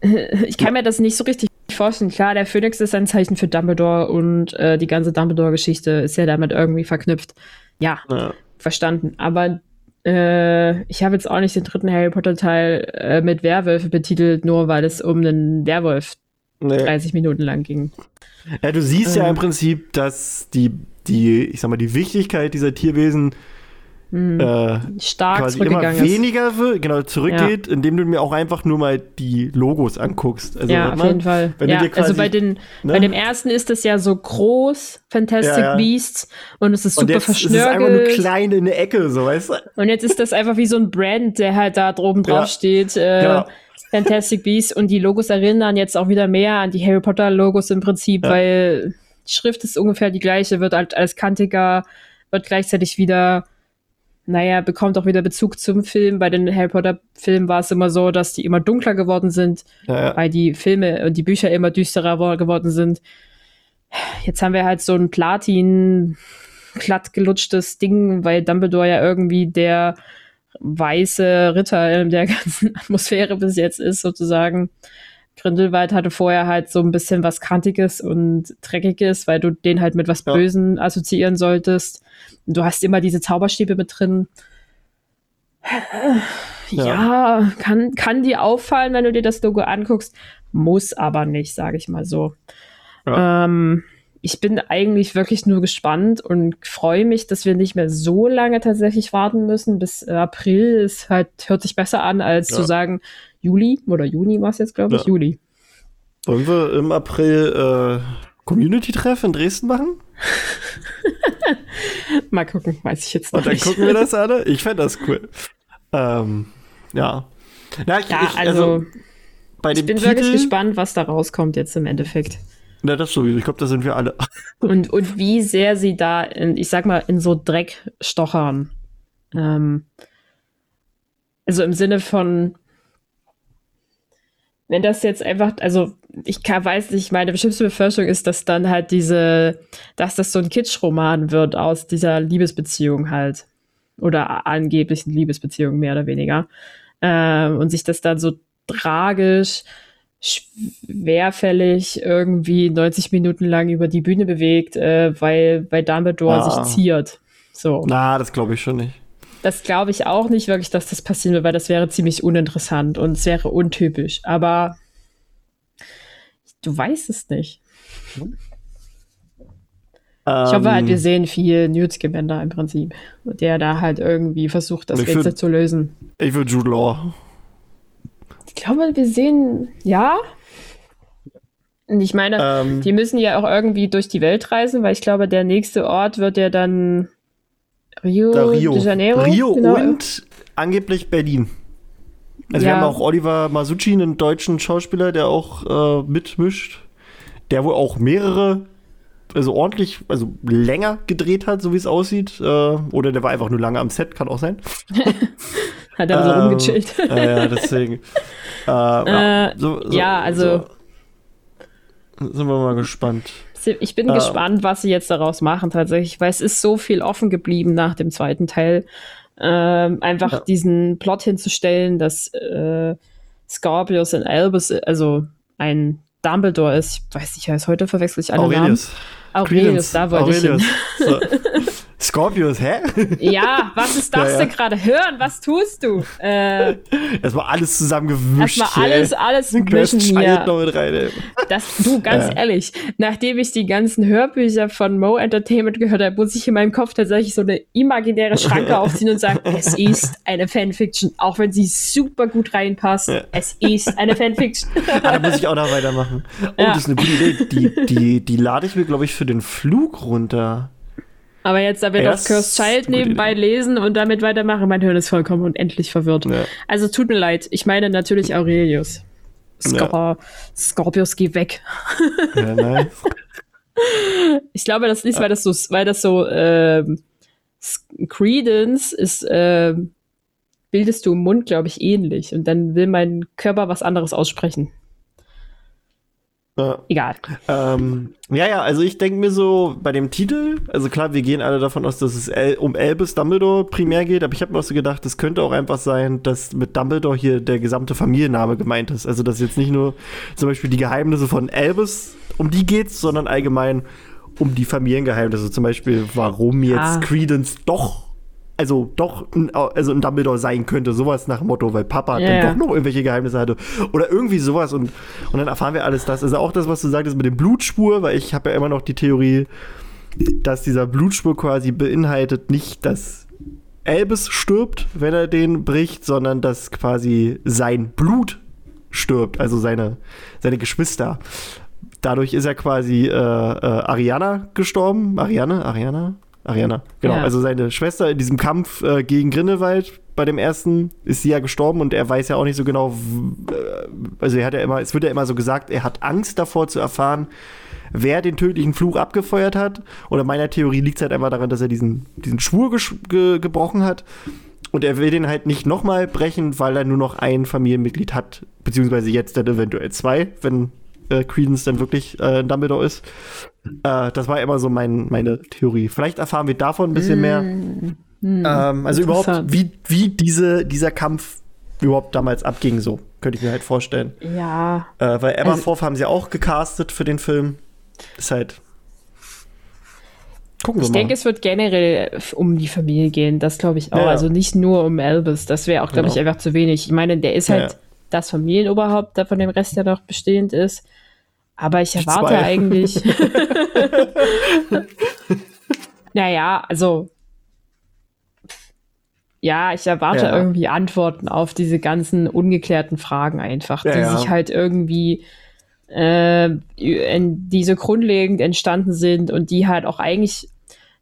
<laughs> ich kann mir das nicht so richtig vorstellen. Klar, der Phönix ist ein Zeichen für Dumbledore und äh, die ganze Dumbledore-Geschichte ist ja damit irgendwie verknüpft. Ja, ja, verstanden. Aber äh, ich habe jetzt auch nicht den dritten Harry Potter-Teil äh, mit Werwölfe betitelt, nur weil es um einen Werwolf nee. 30 Minuten lang ging. Ja, du siehst ja im Prinzip, dass die, die, ich sag mal, die Wichtigkeit dieser Tierwesen hm. äh, stark quasi immer weniger wird, genau, zurückgeht, ja. indem du mir auch einfach nur mal die Logos anguckst. Also, ja, auf jeden Fall. Ja, also quasi, also bei, den, ne? bei dem ersten ist es ja so groß, Fantastic ja, Beasts, und es ist super und jetzt verschnörkelt. Es ist einfach nur klein in der Ecke, so weißt du. Und jetzt ist das einfach wie so ein Brand, der halt da droben drauf steht. Äh, genau. Fantastic Beasts und die Logos erinnern jetzt auch wieder mehr an die Harry Potter Logos im Prinzip, weil die Schrift ist ungefähr die gleiche, wird halt alles kantiger, wird gleichzeitig wieder naja, bekommt auch wieder Bezug zum Film. Bei den Harry Potter-Filmen war es immer so, dass die immer dunkler geworden sind, ja, ja. weil die Filme und die Bücher immer düsterer geworden sind. Jetzt haben wir halt so ein Platin glatt gelutschtes Ding, weil Dumbledore ja irgendwie der weiße Ritter in der <laughs> ganzen Atmosphäre bis jetzt ist, sozusagen. Grindelwald hatte vorher halt so ein bisschen was Kantiges und Dreckiges, weil du den halt mit was ja. Bösen assoziieren solltest. Du hast immer diese Zauberstäbe mit drin. Ja, ja, kann, kann dir auffallen, wenn du dir das Logo anguckst. Muss aber nicht, sage ich mal so. Ja. Ähm, ich bin eigentlich wirklich nur gespannt und freue mich, dass wir nicht mehr so lange tatsächlich warten müssen. Bis April ist halt, hört sich besser an, als ja. zu sagen, Juli oder Juni war es jetzt, glaube ich, ja. Juli. Wollen wir im April äh, Community-Treff in Dresden machen? <laughs> Mal gucken, weiß ich jetzt noch Und dann nicht. gucken wir das alle? <laughs> Ich fände das cool. Ähm, ja. Na, ich, ja, ich, also, also bei dem ich bin Titel, wirklich gespannt, was da rauskommt jetzt im Endeffekt. Na, das sowieso. Ich glaube, da sind wir alle. <laughs> und, und wie sehr sie da, in, ich sag mal, in so Dreck stochern. Ähm, also im Sinne von, wenn das jetzt einfach, also ich kann, weiß nicht, meine bestimmte Befürchtung ist, dass dann halt diese, dass das so ein Kitschroman wird aus dieser Liebesbeziehung halt. Oder angeblichen Liebesbeziehung, mehr oder weniger. Ähm, und sich das dann so tragisch, schwerfällig irgendwie 90 Minuten lang über die Bühne bewegt, äh, weil, weil Dumbledore ah. sich ziert. So. Na, das glaube ich schon nicht. Das glaube ich auch nicht wirklich, dass das passieren wird, weil das wäre ziemlich uninteressant und es wäre untypisch. Aber du weißt es nicht. Ich hoffe halt, wir ähm. sehen viel Newt Scamander im Prinzip, der da halt irgendwie versucht, das Rätsel zu lösen. Ich würde Jude Law. Ich glaube, wir sehen, ja. Und ich meine, ähm, die müssen ja auch irgendwie durch die Welt reisen, weil ich glaube, der nächste Ort wird ja dann Rio, Rio. de Janeiro. Rio genau. und angeblich Berlin. Also ja. wir haben auch Oliver Masucci, einen deutschen Schauspieler, der auch äh, mitmischt, der wohl auch mehrere, also ordentlich, also länger gedreht hat, so wie es aussieht. Äh, oder der war einfach nur lange am Set, kann auch sein. <laughs> hat er so ähm, rumgechillt. <laughs> äh, ja, deswegen. Äh, so, so, ja, also. So. Sind wir mal gespannt. Ich bin äh, gespannt, was sie jetzt daraus machen tatsächlich, weil es ist so viel offen geblieben nach dem zweiten Teil. Ähm, einfach ja. diesen Plot hinzustellen, dass äh, Scorpius in Albus, also ein Dumbledore ist. Ich weiß nicht, heißt heute verwechsel ich alle Aurelius. Namen. Aurelius, da wollte Aurelius. ich hin. So. <laughs> Scorpius, hä? Ja, was ist das ja, ja. denn gerade? Hören, was tust du? Äh, erstmal alles zusammengewischt. Erstmal alles, alles mischen hier. Noch mit rein, Das, du, ganz ja. ehrlich, nachdem ich die ganzen Hörbücher von Mo Entertainment gehört habe, muss ich in meinem Kopf tatsächlich so eine imaginäre Schranke <laughs> aufziehen und sagen, es ist eine Fanfiction, auch wenn sie super gut reinpasst. Es ist eine Fanfiction. <laughs> ah, da muss ich auch noch weitermachen. Oh, das ist eine gute Idee. Die, die, die lade ich mir, glaube ich, für den Flug runter. Aber jetzt, da wir doch Cursed Child nebenbei Idee. lesen und damit weitermachen, mein Hirn ist vollkommen unendlich verwirrt. Ja. Also tut mir leid. Ich meine natürlich Aurelius. Scorp ja. Scorpius, geh weg. Ja, nice. <laughs> ich glaube, das ist, weil das so, weil das so, ähm, Credence ist, äh, bildest du im Mund, glaube ich, ähnlich. Und dann will mein Körper was anderes aussprechen. Ja. Egal. Ähm, ja, ja, also ich denke mir so bei dem Titel, also klar, wir gehen alle davon aus, dass es El um Albus Dumbledore primär geht, aber ich habe mir auch so gedacht, es könnte auch einfach sein, dass mit Dumbledore hier der gesamte Familienname gemeint ist. Also dass jetzt nicht nur zum Beispiel die Geheimnisse von Albus, um die geht's, sondern allgemein um die Familiengeheimnisse. Zum Beispiel, warum jetzt ah. Credence doch also doch also ein Dumbledore sein könnte, sowas nach dem Motto, weil Papa yeah. dann doch noch irgendwelche Geheimnisse hatte oder irgendwie sowas und, und dann erfahren wir alles das. Also auch das, was du sagtest mit dem Blutspur, weil ich habe ja immer noch die Theorie, dass dieser Blutspur quasi beinhaltet nicht, dass Elbes stirbt, wenn er den bricht, sondern dass quasi sein Blut stirbt, also seine, seine Geschwister. Dadurch ist er quasi äh, äh, Ariana gestorben. Ariane? Ariana? Ariana, genau. Ja. Also seine Schwester in diesem Kampf äh, gegen Grindelwald bei dem ersten ist sie ja gestorben und er weiß ja auch nicht so genau, äh, also er hat ja immer, es wird ja immer so gesagt, er hat Angst davor zu erfahren, wer den tödlichen Fluch abgefeuert hat. Oder meiner Theorie liegt es halt einfach daran, dass er diesen, diesen Schwur ge gebrochen hat. Und er will den halt nicht nochmal brechen, weil er nur noch ein Familienmitglied hat, beziehungsweise jetzt dann eventuell zwei, wenn äh, Credence dann wirklich äh, Dumbledore ist. Äh, das war immer so mein, meine Theorie. Vielleicht erfahren wir davon ein bisschen mm. mehr. Mm. Ähm, also überhaupt, wie, wie diese, dieser Kampf überhaupt damals abging, so könnte ich mir halt vorstellen. Ja. Äh, weil Emma also, haben sie auch gecastet für den Film. Ist halt. Gucken wir ich mal. denke, es wird generell um die Familie gehen, das glaube ich auch. Ja, Also nicht nur um Albus. Das wäre auch, glaube genau. ich, einfach zu wenig. Ich meine, der ist halt ja, das Familienoberhaupt, der von dem Rest ja noch bestehend ist. Aber ich erwarte Zwei. eigentlich. <laughs> <laughs> naja, also. Ja, ich erwarte ja. irgendwie Antworten auf diese ganzen ungeklärten Fragen einfach, die sich halt irgendwie äh, die so grundlegend entstanden sind und die halt auch eigentlich,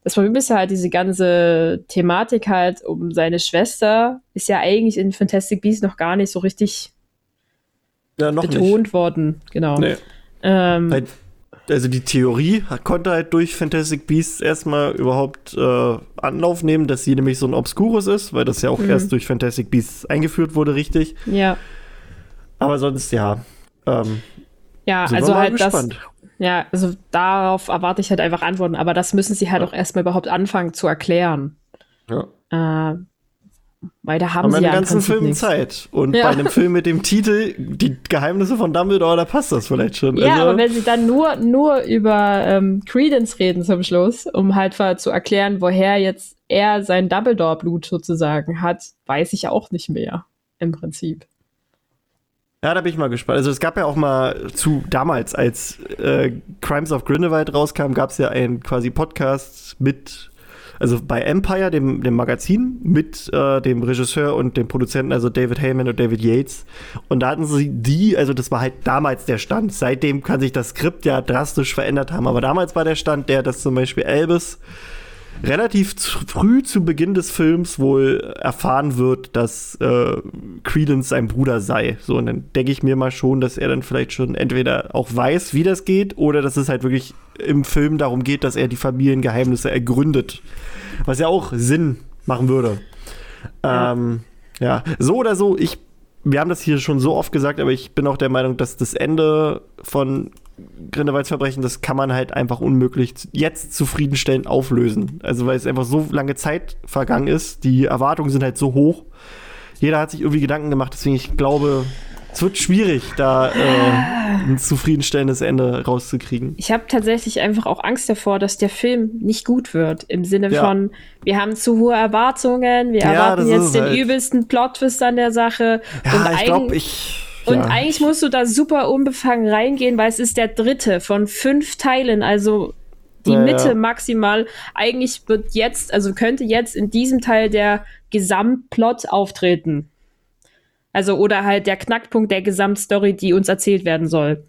das Problem ist halt diese ganze Thematik halt um seine Schwester ist ja eigentlich in Fantastic Beasts noch gar nicht so richtig ja, betont nicht. worden. Genau. Nee. Ähm, also die Theorie konnte halt durch Fantastic Beasts erstmal überhaupt äh, Anlauf nehmen, dass sie nämlich so ein Obscurus ist, weil das ja auch mhm. erst durch Fantastic Beasts eingeführt wurde, richtig. Ja. Aber sonst, ja. Ähm, ja, also halt das. Ja, also darauf erwarte ich halt einfach Antworten, aber das müssen sie halt ja. auch erstmal überhaupt anfangen zu erklären. Ja. Äh, weil da haben, haben sie ja ganzen Film nichts. Zeit. Und ja. bei einem Film mit dem Titel Die Geheimnisse von Dumbledore, da passt das vielleicht schon. Ja, also, aber wenn sie dann nur, nur über ähm, Credence reden zum Schluss, um halt zu erklären, woher jetzt er sein Dumbledore-Blut sozusagen hat, weiß ich auch nicht mehr. Im Prinzip. Ja, da bin ich mal gespannt. Also es gab ja auch mal zu damals, als äh, Crimes of Grindelwald rauskam, gab es ja einen quasi Podcast mit, also bei Empire, dem, dem Magazin, mit äh, dem Regisseur und dem Produzenten, also David Heyman und David Yates. Und da hatten sie die, also das war halt damals der Stand. Seitdem kann sich das Skript ja drastisch verändert haben. Aber damals war der Stand der, dass zum Beispiel Elvis relativ früh zu Beginn des Films wohl erfahren wird, dass äh, Credence sein Bruder sei. So, und dann denke ich mir mal schon, dass er dann vielleicht schon entweder auch weiß, wie das geht, oder dass es halt wirklich im Film darum geht, dass er die Familiengeheimnisse ergründet. Was ja auch Sinn machen würde. Ja. Ähm, ja, so oder so, ich, wir haben das hier schon so oft gesagt, aber ich bin auch der Meinung, dass das Ende von Grindelwalds Verbrechen, das kann man halt einfach unmöglich jetzt zufriedenstellend auflösen. Also weil es einfach so lange Zeit vergangen ist, die Erwartungen sind halt so hoch. Jeder hat sich irgendwie Gedanken gemacht, deswegen ich glaube, es wird schwierig, da äh, ein zufriedenstellendes Ende rauszukriegen. Ich habe tatsächlich einfach auch Angst davor, dass der Film nicht gut wird. Im Sinne ja. von, wir haben zu hohe Erwartungen, wir ja, erwarten jetzt den halt. übelsten Plot-Twist an der Sache. Ja, ich glaube, ich und ja. eigentlich musst du da super unbefangen reingehen, weil es ist der dritte von fünf Teilen, also die ja, Mitte ja. maximal. Eigentlich wird jetzt, also könnte jetzt in diesem Teil der Gesamtplot auftreten. Also, oder halt der Knackpunkt der Gesamtstory, die uns erzählt werden soll.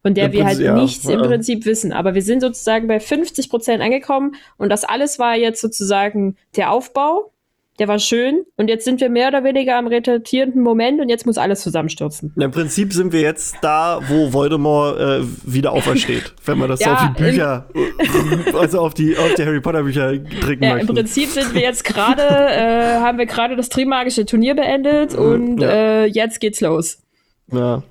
Von der Im wir halt nichts im Prinzip wissen. Aber wir sind sozusagen bei 50 Prozent angekommen und das alles war jetzt sozusagen der Aufbau der war schön und jetzt sind wir mehr oder weniger am retardierenden Moment und jetzt muss alles zusammenstürzen. Im Prinzip sind wir jetzt da, wo Voldemort äh, wieder aufersteht, <laughs> wenn man das ja, so auf die Bücher, also auf die, auf die Harry Potter Bücher trinken ja, möchte. Im Prinzip sind wir jetzt gerade, äh, haben wir gerade das Trimagische Turnier beendet mhm, und ja. äh, jetzt geht's los. Ja.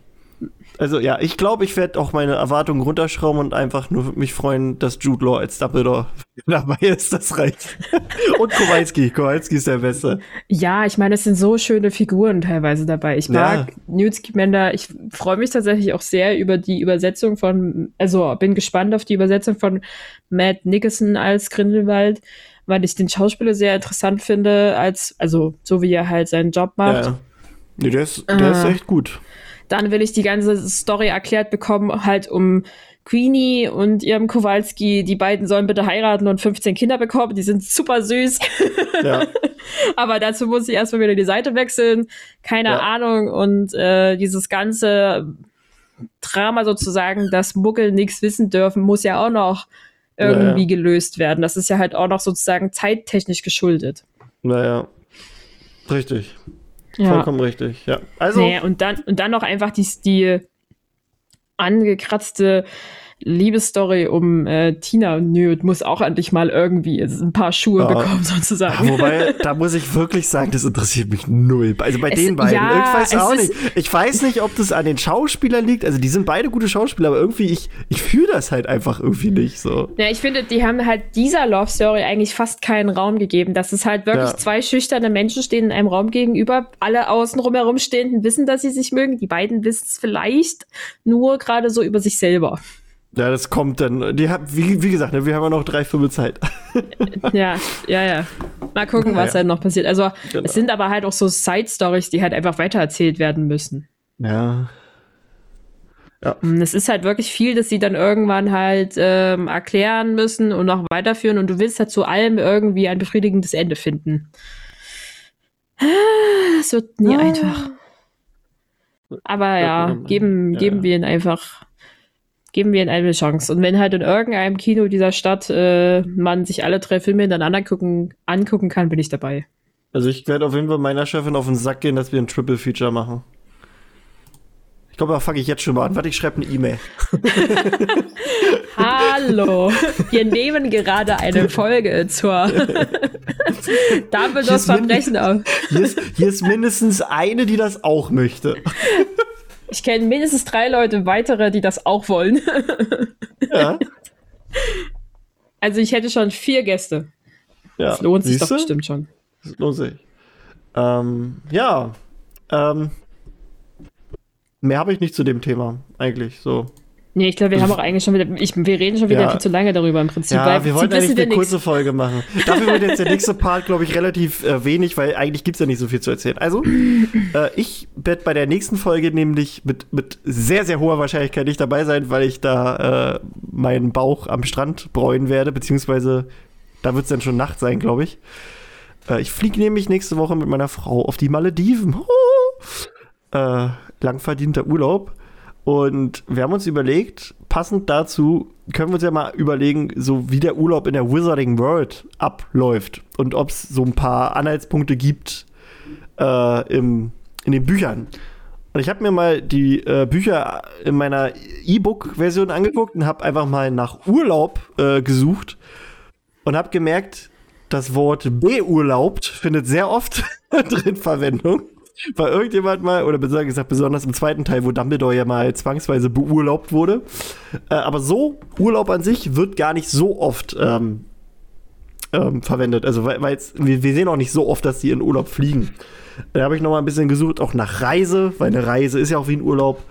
Also ja, ich glaube, ich werde auch meine Erwartungen runterschrauben und einfach nur mich freuen, dass Jude Law als Dumbledore <laughs> dabei ist. Das reicht. <laughs> und Kowalski. Kowalski ist der Beste. Ja, ich meine, es sind so schöne Figuren teilweise dabei. Ich mag ja. Newt Scamander. Ich freue mich tatsächlich auch sehr über die Übersetzung von, also bin gespannt auf die Übersetzung von Matt Nicholson als Grindelwald, weil ich den Schauspieler sehr interessant finde, als, also so wie er halt seinen Job macht. Ja. Nee, der ist, der äh, ist echt gut. Dann will ich die ganze Story erklärt bekommen, halt um Queenie und ihrem Kowalski. Die beiden sollen bitte heiraten und 15 Kinder bekommen. Die sind super süß. Ja. <laughs> Aber dazu muss ich erstmal wieder die Seite wechseln. Keine ja. Ahnung. Und äh, dieses ganze Drama sozusagen, dass Muggel nichts wissen dürfen, muss ja auch noch irgendwie ja, gelöst werden. Das ist ja halt auch noch sozusagen zeittechnisch geschuldet. Naja. Richtig. Vollkommen richtig, ja. Also. Naja, und dann, und dann noch einfach die, die angekratzte Liebesstory um äh, Tina und Newt muss auch endlich mal irgendwie ein paar Schuhe ja. bekommen, <laughs> sozusagen. Ja, wobei, da muss ich wirklich sagen, das interessiert mich null. Also bei es, den beiden. Ja, ich weiß auch nicht. Ich weiß nicht, ob das an den Schauspielern liegt. Also die sind beide gute Schauspieler, aber irgendwie, ich, ich fühle das halt einfach irgendwie nicht so. Ja, ich finde, die haben halt dieser Love Story eigentlich fast keinen Raum gegeben. Dass es halt wirklich ja. zwei schüchterne Menschen stehen in einem Raum gegenüber, alle außen rumherum stehenden wissen, dass sie sich mögen. Die beiden wissen es vielleicht nur gerade so über sich selber. Ja, das kommt dann. Die hat, wie, wie gesagt, ne, wir haben ja noch drei Viertel Zeit. <laughs> ja, ja, ja. Mal gucken, was ja. halt noch passiert. Also, genau. es sind aber halt auch so Side-Stories, die halt einfach weitererzählt werden müssen. Ja. Ja. Mm, es ist halt wirklich viel, dass sie dann irgendwann halt ähm, erklären müssen und noch weiterführen und du willst halt zu allem irgendwie ein befriedigendes Ende finden. Es wird nie ah. einfach. Aber ja, geben, ja. geben wir ihnen einfach geben wir ihnen eine Chance. Und wenn halt in irgendeinem Kino dieser Stadt äh, man sich alle drei Filme hintereinander gucken, angucken kann, bin ich dabei. Also ich werde auf jeden Fall meiner Chefin auf den Sack gehen, dass wir ein Triple Feature machen. Ich glaube, da fange ich jetzt schon mal an. Warte, ich schreibe eine E-Mail. <laughs> Hallo, wir nehmen gerade eine Folge zur <laughs> Dumbledores Verbrechen auf. Hier ist, hier ist mindestens eine, die das auch möchte. <laughs> Ich kenne mindestens drei Leute weitere, die das auch wollen. <laughs> ja. Also ich hätte schon vier Gäste. Ja. Das lohnt sich Siehste? doch bestimmt schon. Das lohnt sich. Ähm, ja. Ähm, mehr habe ich nicht zu dem Thema, eigentlich. So. Nee, ich glaube, wir haben auch <laughs> eigentlich schon wieder, ich, wir reden schon wieder ja. viel zu lange darüber im Prinzip. Ja, wir wollten eigentlich eine kurze Folge machen. Dafür wird jetzt der nächste Part, glaube ich, relativ äh, wenig, weil eigentlich gibt es ja nicht so viel zu erzählen. Also, <laughs> äh, ich werde bei der nächsten Folge nämlich mit, mit sehr, sehr hoher Wahrscheinlichkeit nicht dabei sein, weil ich da äh, meinen Bauch am Strand bräunen werde, beziehungsweise da wird es dann schon Nacht sein, glaube ich. Äh, ich fliege nämlich nächste Woche mit meiner Frau auf die Malediven. <laughs> Oh! langverdienter Urlaub. Und wir haben uns überlegt, passend dazu können wir uns ja mal überlegen, so wie der Urlaub in der Wizarding World abläuft und ob es so ein paar Anhaltspunkte gibt äh, im, in den Büchern. Und ich habe mir mal die äh, Bücher in meiner E-Book-Version angeguckt und habe einfach mal nach Urlaub äh, gesucht und habe gemerkt, das Wort beurlaubt findet sehr oft <laughs> drin Verwendung weil irgendjemand mal, oder besser gesagt, besonders im zweiten Teil, wo Dumbledore ja mal zwangsweise beurlaubt wurde. Äh, aber so, Urlaub an sich wird gar nicht so oft ähm, ähm, verwendet. Also, weil, wir, wir sehen auch nicht so oft, dass die in Urlaub fliegen. Da habe ich noch mal ein bisschen gesucht, auch nach Reise, weil eine Reise ist ja auch wie ein Urlaub.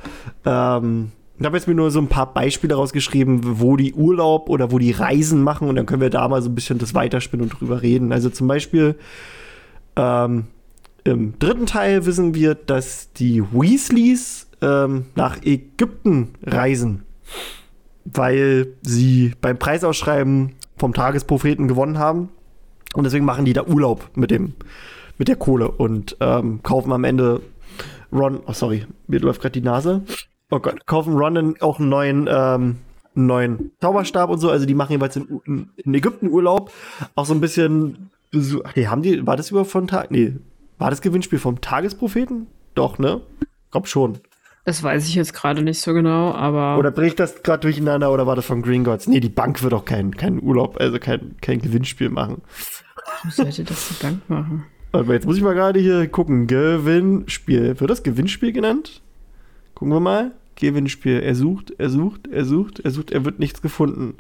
Ähm, ich habe jetzt mir nur so ein paar Beispiele rausgeschrieben, wo die Urlaub oder wo die Reisen machen und dann können wir da mal so ein bisschen das weiterspinnen und drüber reden. Also zum Beispiel ähm, im dritten Teil wissen wir, dass die Weasleys ähm, nach Ägypten reisen, weil sie beim Preisausschreiben vom Tagespropheten gewonnen haben. Und deswegen machen die da Urlaub mit dem mit der Kohle und ähm, kaufen am Ende Ron, oh sorry, mir läuft gerade die Nase. Oh Gott, kaufen Ron auch einen neuen, ähm, neuen Zauberstab und so. Also die machen jeweils in, in Ägypten Urlaub. Auch so ein bisschen. Nee, haben die, war das über von Tag? Nee, war das Gewinnspiel vom Tagespropheten? Doch, ne? Glaub schon. Das weiß ich jetzt gerade nicht so genau, aber. Oder bricht das gerade durcheinander oder war das von Green Gods? Nee, die Bank wird auch keinen kein Urlaub, also kein, kein Gewinnspiel machen. Warum sollte das die Bank machen? Warte mal, jetzt muss ich mal gerade hier gucken. Gewinnspiel. Wird das Gewinnspiel genannt? Gucken wir mal. Gewinnspiel. Er sucht, er sucht, er sucht, er sucht, er wird nichts gefunden.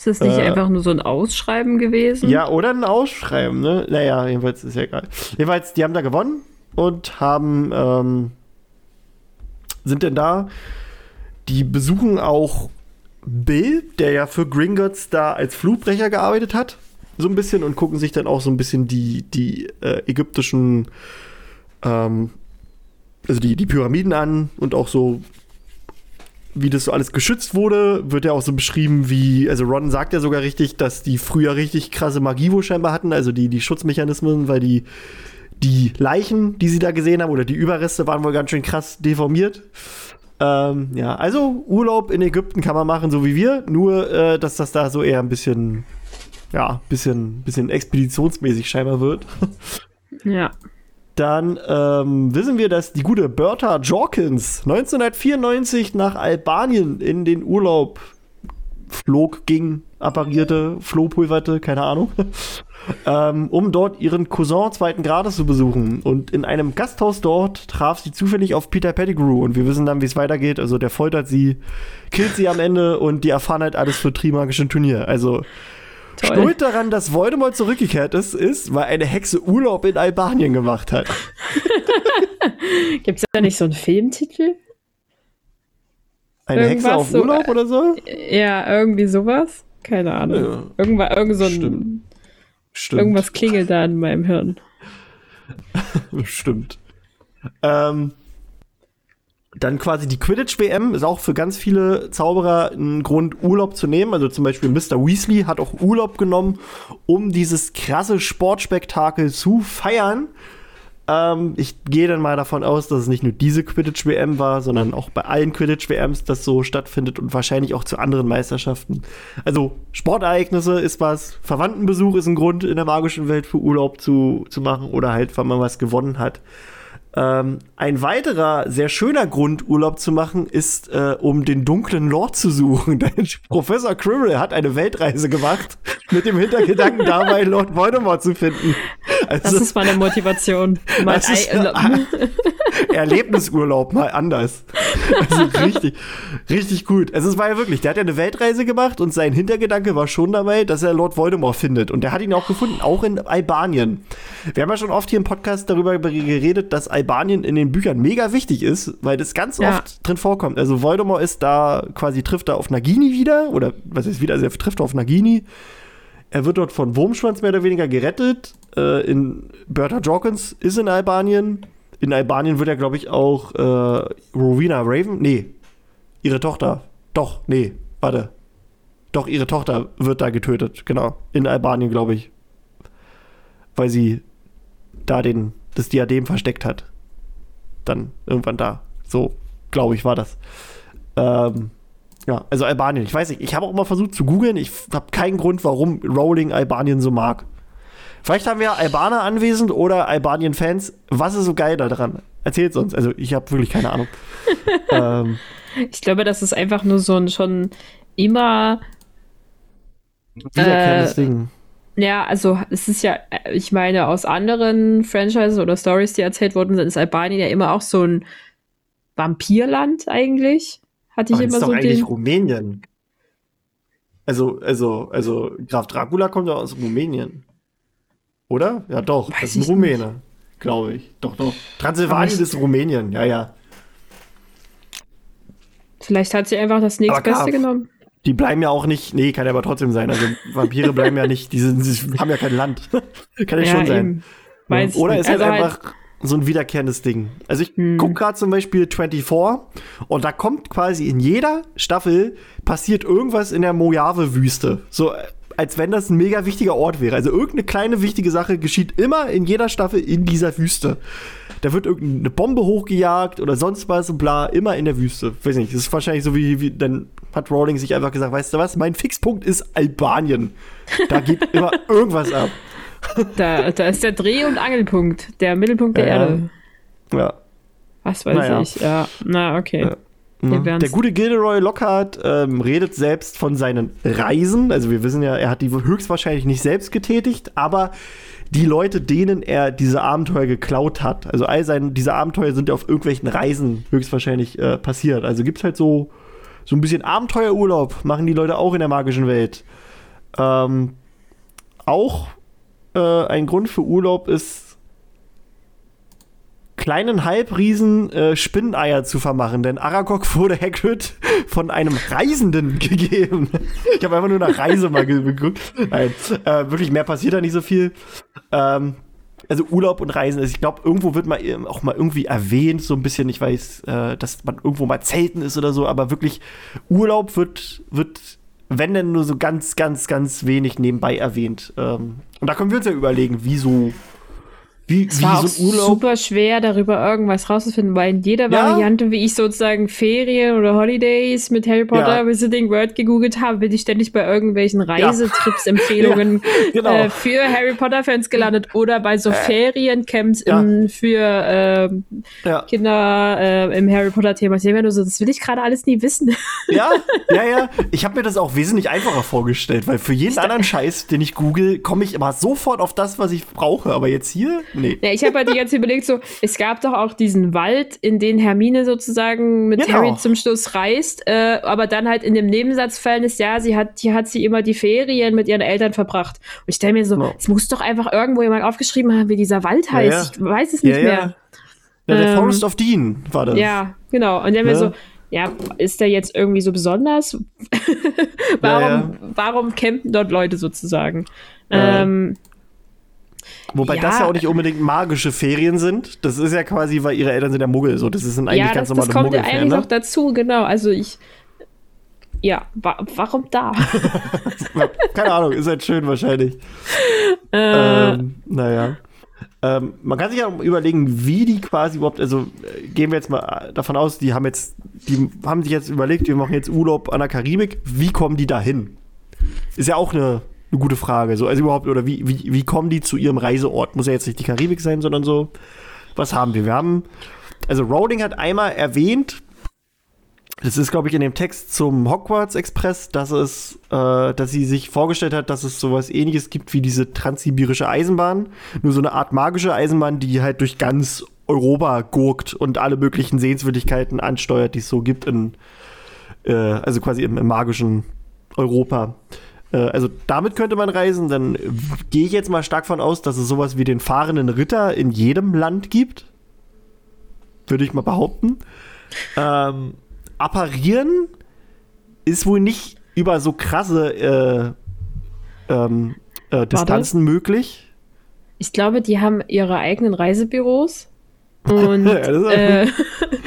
Ist das nicht äh, einfach nur so ein Ausschreiben gewesen? Ja, oder ein Ausschreiben, ne? Naja, jedenfalls ist ja egal. Jedenfalls, die haben da gewonnen und haben, ähm, sind denn da. Die besuchen auch Bill, der ja für Gringotts da als Flugbrecher gearbeitet hat, so ein bisschen und gucken sich dann auch so ein bisschen die, die äh, ägyptischen, ähm, also die, die Pyramiden an und auch so wie das so alles geschützt wurde, wird ja auch so beschrieben, wie, also Ron sagt ja sogar richtig, dass die früher richtig krasse Magie wohl scheinbar hatten, also die, die Schutzmechanismen, weil die, die Leichen, die sie da gesehen haben, oder die Überreste waren wohl ganz schön krass deformiert. Ähm, ja, also Urlaub in Ägypten kann man machen, so wie wir, nur, äh, dass das da so eher ein bisschen, ja, bisschen, bisschen expeditionsmäßig scheinbar wird. Ja. Dann ähm, wissen wir, dass die gute Bertha Jorkins 1994 nach Albanien in den Urlaub flog, ging, apparierte, flohpulverte, keine Ahnung, <laughs> ähm, um dort ihren Cousin zweiten Grades zu besuchen. Und in einem Gasthaus dort traf sie zufällig auf Peter Pettigrew und wir wissen dann, wie es weitergeht. Also der foltert sie, killt sie am Ende und die erfahren halt alles für Trimagischen Turnier. Also Toll. Schuld daran, dass Voldemort zurückgekehrt ist, ist, weil eine Hexe Urlaub in Albanien gemacht hat. <laughs> Gibt es da nicht so einen Filmtitel? Eine Hexe Irgendwas auf so, Urlaub oder so? Ja, irgendwie sowas. Keine Ahnung. Ja. Irgendwas, irgend so ein, Stimmt. Stimmt. irgendwas klingelt da in meinem Hirn. <laughs> Stimmt. Ähm, dann quasi die Quidditch-WM ist auch für ganz viele Zauberer ein Grund, Urlaub zu nehmen. Also zum Beispiel Mr. Weasley hat auch Urlaub genommen, um dieses krasse Sportspektakel zu feiern. Ähm, ich gehe dann mal davon aus, dass es nicht nur diese Quidditch-WM war, sondern auch bei allen Quidditch-WMs das so stattfindet und wahrscheinlich auch zu anderen Meisterschaften. Also Sportereignisse ist was, Verwandtenbesuch ist ein Grund in der magischen Welt für Urlaub zu, zu machen oder halt, weil man was gewonnen hat. Ähm, ein weiterer sehr schöner Grund, Urlaub zu machen, ist, äh, um den dunklen Lord zu suchen. <laughs> Denn Professor Quirrell hat eine Weltreise gemacht, mit dem Hintergedanken dabei, Lord Voldemort zu finden. Das Also ist meine Motivation. <laughs> Mein Das <laughs> Erlebnisurlaub, mal anders. Also richtig, richtig gut. Also es war ja wirklich, der hat ja eine Weltreise gemacht und sein Hintergedanke war schon dabei, dass er Lord Voldemort findet. Und der hat ihn auch gefunden, auch in Albanien. Wir haben ja schon oft hier im Podcast darüber geredet, dass Albanien in den Büchern mega wichtig ist, weil das ganz Ja. oft drin vorkommt. Also Voldemort ist da quasi, trifft da auf Nagini wieder, oder was ist wieder, also er trifft auf Nagini. Er wird dort von Wurmschwanz mehr oder weniger gerettet. Äh, in Bertha Jorkins ist in Albanien. In Albanien wird ja, glaube ich, auch äh, Rowena Raven. Nee, ihre Tochter. Doch, nee, warte. Doch, ihre Tochter wird da getötet, genau. In Albanien, glaube ich. Weil sie da den, das Diadem versteckt hat. Dann irgendwann da. So, glaube ich, war das. Ähm, ja, also Albanien. Ich weiß nicht, ich habe auch mal versucht zu googeln. Ich habe keinen Grund, warum Rowling Albanien so mag. Vielleicht haben wir Albaner anwesend oder Albanien-Fans. Was ist so geil daran? Erzählt uns. Also, ich habe wirklich keine Ahnung. <laughs> ähm, Ich glaube, das ist einfach nur so ein schon immer. wiederkehrendes Ding. Ja, also es ist ja, äh, ich meine, aus anderen Franchises oder Stories, die erzählt worden sind, ist Albanien ja immer auch so ein Vampirland eigentlich. Hatte ich Aber immer ist doch so eigentlich den. Rumänien. Also, also, also, Graf Dracula kommt ja aus Rumänien. Oder? Ja, doch. Weiß das ist ein ich Rumäne. Glaube ich. Doch, doch. Transsilvanien ist Rumänien. Ja, ja. Vielleicht hat sie einfach das nächstbeste klar. genommen. Die bleiben ja auch nicht. Nee, kann ja aber trotzdem sein. Also, Vampire bleiben ja nicht. Die, sind, die haben ja kein Land. <laughs> kann ja, schon sein. ich Oder ist halt Also halt- einfach so ein wiederkehrendes Ding. Also ich Hm. guck gerade zum Beispiel 24 und da kommt quasi in jeder Staffel passiert irgendwas in der Mojave-Wüste. So als wenn das ein mega wichtiger Ort wäre. Also irgendeine kleine wichtige Sache geschieht immer in jeder Staffel in dieser Wüste. Da wird irgendeine Bombe hochgejagt oder sonst was und bla, immer in der Wüste. Weiß nicht, das ist wahrscheinlich so wie, wie dann hat Rowling sich einfach gesagt, weißt du was, mein Fixpunkt ist Albanien. Da geht immer <laughs> irgendwas ab. Da, da ist der Dreh- und Angelpunkt, der Mittelpunkt der Ja. Erde. Ja. Was weiß Naja. ich. Ja, na, okay. Ja. Mhm. Der gute Gilderoy Lockhart ähm, redet selbst von seinen Reisen. Also wir wissen ja, er hat die höchstwahrscheinlich nicht selbst getätigt, aber die Leute, denen er diese Abenteuer geklaut hat, also all seine, diese Abenteuer sind ja auf irgendwelchen Reisen höchstwahrscheinlich äh, passiert. Also gibt es halt so, so ein bisschen Abenteuerurlaub, machen die Leute auch in der magischen Welt. Ähm, auch äh, ein Grund für Urlaub ist kleinen Halbriesen äh, Spinneneier zu vermachen, denn Aragog wurde Hagrid von einem Reisenden <laughs> gegeben. Ich habe einfach nur nach Reise mal ge- geguckt. Nein, äh, wirklich mehr passiert da nicht so viel. Ähm, also Urlaub und Reisen, also ich glaube, irgendwo wird mal auch mal irgendwie erwähnt, so ein bisschen, ich weiß, äh, dass man irgendwo mal zelten ist oder so, aber wirklich Urlaub wird, wird, wenn denn nur so ganz, ganz, ganz wenig nebenbei erwähnt. Ähm, und da können wir uns ja überlegen, wieso wie, es wie war so ein Urlaub. super schwer, darüber irgendwas rauszufinden, weil in jeder ja? Variante, wie ich sozusagen Ferien oder Holidays mit Harry Potter ja. Visiting World gegoogelt habe, bin ich ständig bei irgendwelchen Reisetrips-Empfehlungen ja, <laughs> <laughs> genau. äh, für Harry Potter-Fans gelandet oder bei so äh. Feriencamps in, für äh, Kinder äh, im Harry Potter-Thema. Ich denke mir nur so, das will ich gerade alles nie wissen. <laughs> Ja, ja, ja. Ich habe mir das auch wesentlich einfacher vorgestellt, weil für jeden anderen Scheiß, den ich google, komme ich immer sofort auf das, was ich brauche. Aber jetzt hier Nee. Ja, ich habe halt die ganze überlegt, so, es gab doch auch diesen Wald, in den Hermine sozusagen mit genau. Harry zum Schluss reist, äh, aber dann halt in dem Nebensatz fallen ist, ja, sie hat, die hat sie immer die Ferien mit ihren Eltern verbracht. Und ich stelle mir so, es muss doch einfach irgendwo jemand aufgeschrieben haben, wie dieser Wald heißt. Ja, ja. Ich weiß es nicht ja, mehr. Ja, der ähm, Forest of Dean war das. Ja, genau. Und dann mir so, ja, ist der jetzt irgendwie so besonders? <laughs> warum, warum campen dort Leute sozusagen? Ähm, Wobei ja. das ja auch nicht unbedingt magische Ferien sind. Das ist ja quasi, weil ihre Eltern sind ja Muggel. So, das sind eigentlich ja, ganz normale das kommt ja eigentlich ne? noch dazu, genau. Also ich. Ja, wa warum da? <laughs> Keine Ahnung, ist halt schön wahrscheinlich. <laughs> Äh. Ähm, naja. Ähm, man kann sich ja überlegen, wie die quasi überhaupt, also äh, gehen wir jetzt mal davon aus, die haben jetzt, die haben sich jetzt überlegt, wir machen jetzt Urlaub an der Karibik, wie kommen die da hin? Ist ja auch eine eine gute Frage. So, also überhaupt, oder wie, wie, wie kommen die zu ihrem Reiseort? Muss ja jetzt nicht die Karibik sein, sondern so. Was haben wir? Wir haben, also Rowling hat einmal erwähnt, das ist, glaube ich, in dem Text zum Hogwarts Express, dass es, äh, dass sie sich vorgestellt hat, dass es sowas ähnliches gibt wie diese transsibirische Eisenbahn. Nur so eine Art magische Eisenbahn, die halt durch ganz Europa gurkt und alle möglichen Sehenswürdigkeiten ansteuert, die es so gibt in, äh, also quasi im, im magischen Europa. Äh, also damit könnte man reisen. Dann gehe ich jetzt mal stark von aus, dass es sowas wie den fahrenden Ritter in jedem Land gibt. Würde ich mal behaupten. Ähm, apparieren ist wohl nicht über so krasse äh, ähm, äh, Distanzen Warte. möglich. Ich glaube, die haben ihre eigenen Reisebüros. <laughs> Und äh,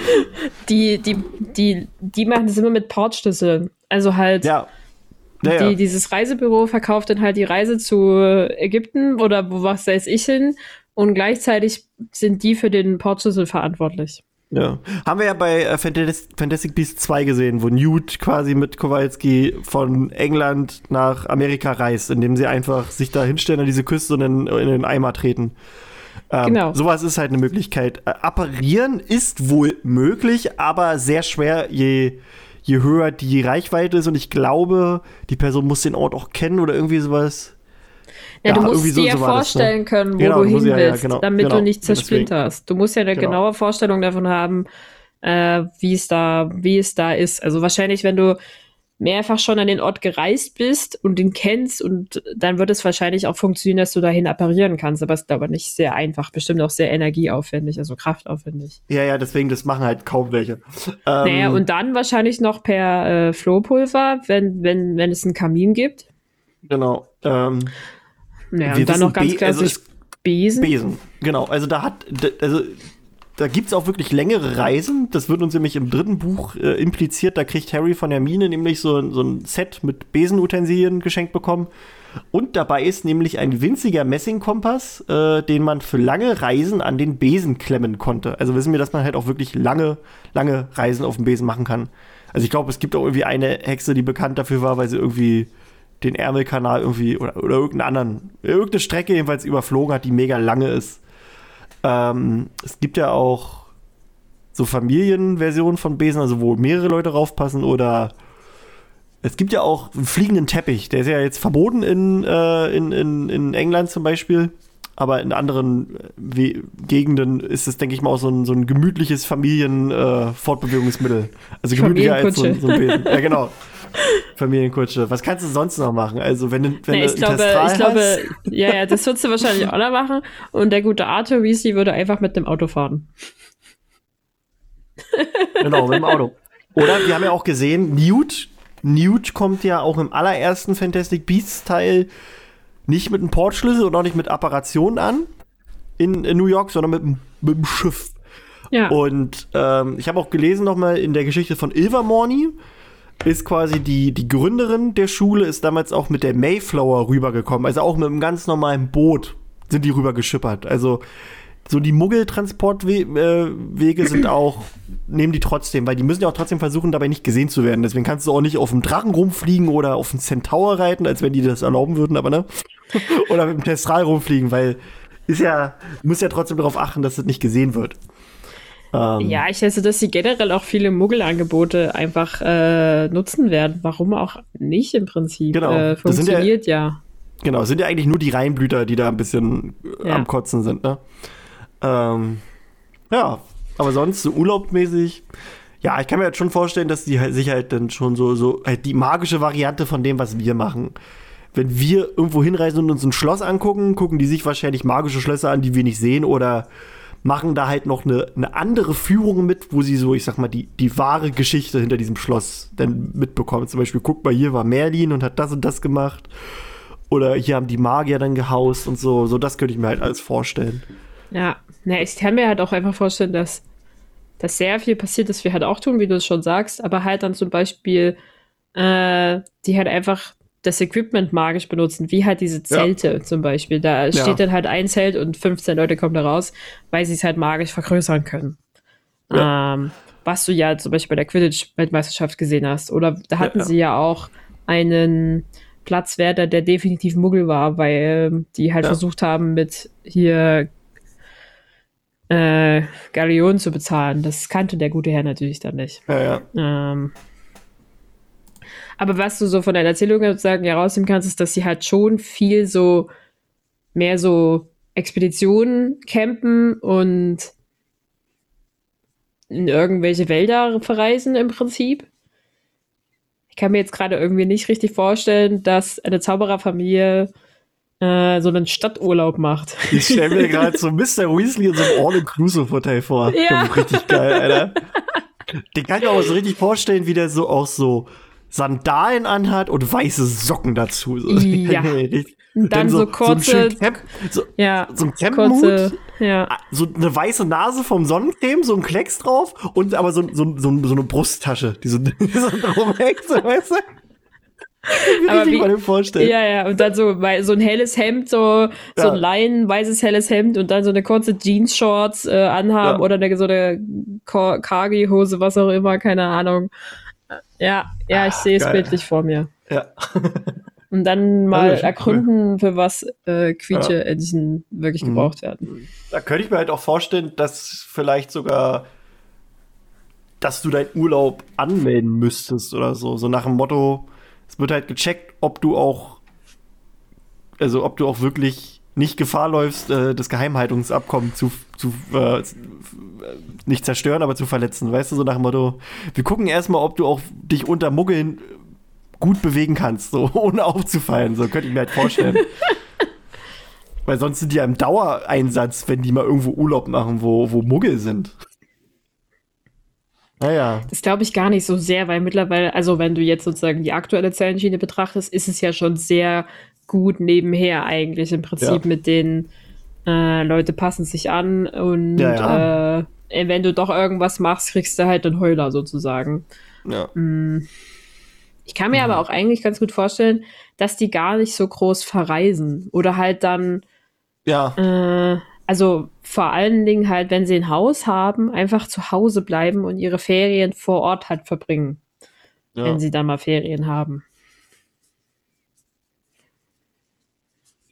<laughs> die, die, die, die machen das immer mit Portschlüsseln. Also halt, ja. Ja, die. Dieses Reisebüro verkauft dann halt die Reise zu Ägypten oder wo was weiß ich hin und gleichzeitig sind die für den Portschlüssel verantwortlich. Ja. Haben wir ja bei äh, Fantastic Beasts 2 gesehen, wo Newt quasi mit Kowalski von England nach Amerika reist, indem sie einfach sich da hinstellen an diese Küste und in, in den Eimer treten. Ähm, genau. Sowas ist halt eine Möglichkeit. Äh, apparieren ist wohl möglich, aber sehr schwer, je je höher die Reichweite ist und ich glaube, die Person muss den Ort auch kennen oder irgendwie sowas. Ja, ja du musst dir so, ja vorstellen das, ne? können, wo genau, du hin willst, ja, genau, damit genau. du nicht zersplinterst. Du musst ja eine genau. genaue Vorstellung davon haben, äh, wie es da, wie es da ist. Also wahrscheinlich, wenn du mehrfach schon an den Ort gereist bist und den kennst und dann wird es wahrscheinlich auch funktionieren, dass du dahin apparieren kannst. Aber es ist aber nicht sehr einfach, bestimmt auch sehr energieaufwendig, also kraftaufwendig. Ja, ja, deswegen, das machen halt kaum welche. Ähm, naja, und dann wahrscheinlich noch per äh, Flohpulver, wenn, wenn, wenn es einen Kamin gibt. Genau. Ähm, naja, und dann noch ganz also klassisch also Besen. Besen, genau. Also da hat, also da gibt es auch wirklich längere Reisen. Das wird uns nämlich im dritten Buch äh, impliziert. Da kriegt Harry von Hermine nämlich so, so ein Set mit Besenutensilien geschenkt bekommen. Und dabei ist nämlich ein winziger Messingkompass, äh, den man für lange Reisen an den Besen klemmen konnte. Also wissen wir, dass man halt auch wirklich lange, lange Reisen auf dem Besen machen kann. Also ich glaube, es gibt auch irgendwie eine Hexe, die bekannt dafür war, weil sie irgendwie den Ärmelkanal irgendwie oder, oder irgendeinen anderen, irgendeine Strecke jedenfalls überflogen hat, die mega lange ist. Ähm, es gibt ja auch so Familienversionen von Besen, also wo mehrere Leute raufpassen oder es gibt ja auch einen fliegenden Teppich, der ist ja jetzt verboten in, äh, in, in, in England zum Beispiel. Aber in anderen äh, Gegenden ist es, denke ich mal, auch so ein, so ein gemütliches Familienfortbewegungsmittel. Äh, also gemütlicher als so, so ein Besen. <laughs> Ja, genau. Familienkutsche. Was kannst du sonst noch machen? Also, wenn, wenn nee, ich du glaube, ich glaube, ja, ja, das würdest du wahrscheinlich auch noch machen. Und der gute Arthur Weasley würde einfach mit dem Auto fahren. genau, mit dem Auto. Oder wir haben ja auch gesehen, Newt, Newt kommt ja auch im allerersten Fantastic Beasts Teil nicht mit einem Portschlüssel und auch nicht mit Apparationen an, in, in New York, sondern mit, dem- mit dem Schiff. Ja. Und ähm, ich habe auch gelesen nochmal in der Geschichte von Ilvermorny, ist quasi die, die Gründerin der Schule, ist damals auch mit der Mayflower rübergekommen. Also auch mit einem ganz normalen Boot sind die rübergeschippert. Also so die Muggeltransportwege äh, sind auch, nehmen die trotzdem, weil die müssen ja auch trotzdem versuchen, dabei nicht gesehen zu werden. Deswegen kannst du auch nicht auf dem Drachen rumfliegen oder auf dem Centaur reiten, als wenn die das erlauben würden, aber ne? <laughs> oder mit dem Testral rumfliegen, weil ist ja, muss ja trotzdem darauf achten, dass das nicht gesehen wird. Ähm, Ja, ich schätze, dass sie generell auch viele Muggelangebote einfach äh, nutzen werden. Warum auch nicht im Prinzip? Genau. Äh, sind ja- funktioniert ja. Genau, es sind ja eigentlich nur die Reinblüter, die da ein bisschen äh, Ja. am Kotzen sind, ne? Ähm, ja, aber sonst so urlaubmäßig, ja, ich kann mir jetzt schon vorstellen, dass die halt sich halt dann schon so, so halt die magische Variante von dem, was wir machen. Wenn wir irgendwo hinreisen und uns ein Schloss angucken, gucken die sich wahrscheinlich magische Schlösser an, die wir nicht sehen oder machen da halt noch eine, eine andere Führung mit, wo sie so, ich sag mal, die, die wahre Geschichte hinter diesem Schloss dann mitbekommen. Zum Beispiel, guck mal, hier war Merlin und hat das und das gemacht. Oder hier haben die Magier dann gehaust und so. So, das könnte ich mir halt alles vorstellen. Ja, na, ich kann mir halt auch einfach vorstellen, dass, dass sehr viel passiert, das wir halt auch tun, wie du es schon sagst, aber halt dann zum Beispiel, äh, die halt einfach das Equipment magisch benutzen, wie halt diese Zelte zum Beispiel. Da steht dann halt ein Zelt und 15 Leute kommen da raus, weil sie es halt magisch vergrößern können. Ähm, was du ja zum Beispiel bei der Quidditch-Weltmeisterschaft gesehen hast. Oder da hatten Ja. sie ja auch einen Platzwärter, der definitiv Muggel war, weil ähm, die halt Ja. versucht haben, mit hier äh, Galeonen zu bezahlen. Das kannte der gute Herr natürlich dann nicht. Ja, ja. Ähm, aber was du so von deiner Erzählung sozusagen herausnehmen kannst, ist, dass sie halt schon viel so mehr so Expeditionen campen und in irgendwelche Wälder verreisen im Prinzip. Ich kann mir jetzt gerade irgendwie nicht richtig vorstellen, dass eine Zaubererfamilie äh, so einen Stadturlaub macht. Ich stelle mir <laughs> gerade so Mr. Weasley in so einem All-Inclusive-Hotel vor. Ja. Richtig geil, Alter. Den kann ich mir auch so richtig vorstellen, wie der so auch so Sandalen anhat und weiße Socken dazu. So. <laughs> Ja. Und dann so einen kurze- schönen Camp, so, Ja, so ein Campenhut, ja. so eine weiße Nase vom Sonnencreme, so ein Klecks drauf und aber so, so, so, so eine Brusttasche, die so, <laughs> die so drum hängt, so, weißt du? Wie Aber mal dem vorstellen. Ja, ja, und dann so, so ein helles Hemd, so, so Ja. ein Leinen, weißes helles Hemd und dann so eine kurze Jeans-Shorts äh, anhaben Ja. oder eine, so eine Kagi-Hose, was auch immer, keine Ahnung. Ja, ja, ich sehe es bildlich vor mir. Ja. Und dann <laughs> mal schon ergründen, für was äh, Quietsche-Entchen wirklich Mhm. gebraucht werden. Da könnte ich mir halt auch vorstellen, dass vielleicht sogar, dass du deinen Urlaub anmelden müsstest oder so. So nach dem Motto, es wird halt gecheckt, ob du auch, also ob du auch wirklich nicht Gefahr läufst, äh, das Geheimhaltungsabkommen zu, zu äh, nicht zerstören, aber zu verletzen. Weißt du, so nach dem Motto, wir gucken erstmal, ob du auch dich unter Muggeln gut bewegen kannst, so <laughs> ohne aufzufallen. So könnte ich mir halt vorstellen. <laughs> Weil sonst sind die ja im Dauereinsatz, wenn die mal irgendwo Urlaub machen, wo, wo Muggel sind. Naja. Das glaube ich gar nicht so sehr, weil mittlerweile, also wenn du jetzt sozusagen die aktuelle Zellenschiene betrachtest, ist es ja schon sehr gut nebenher eigentlich im Prinzip Ja. mit den äh, Leute passen sich an und Ja, Äh, wenn du doch irgendwas machst, kriegst du halt einen Heuler sozusagen. Ja. Mm. Ich kann mir aber auch eigentlich ganz gut vorstellen, dass die gar nicht so groß verreisen oder halt dann Ja. äh, also vor allen Dingen halt, wenn sie ein Haus haben, einfach zu Hause bleiben und ihre Ferien vor Ort halt verbringen, ja. wenn sie dann mal Ferien haben.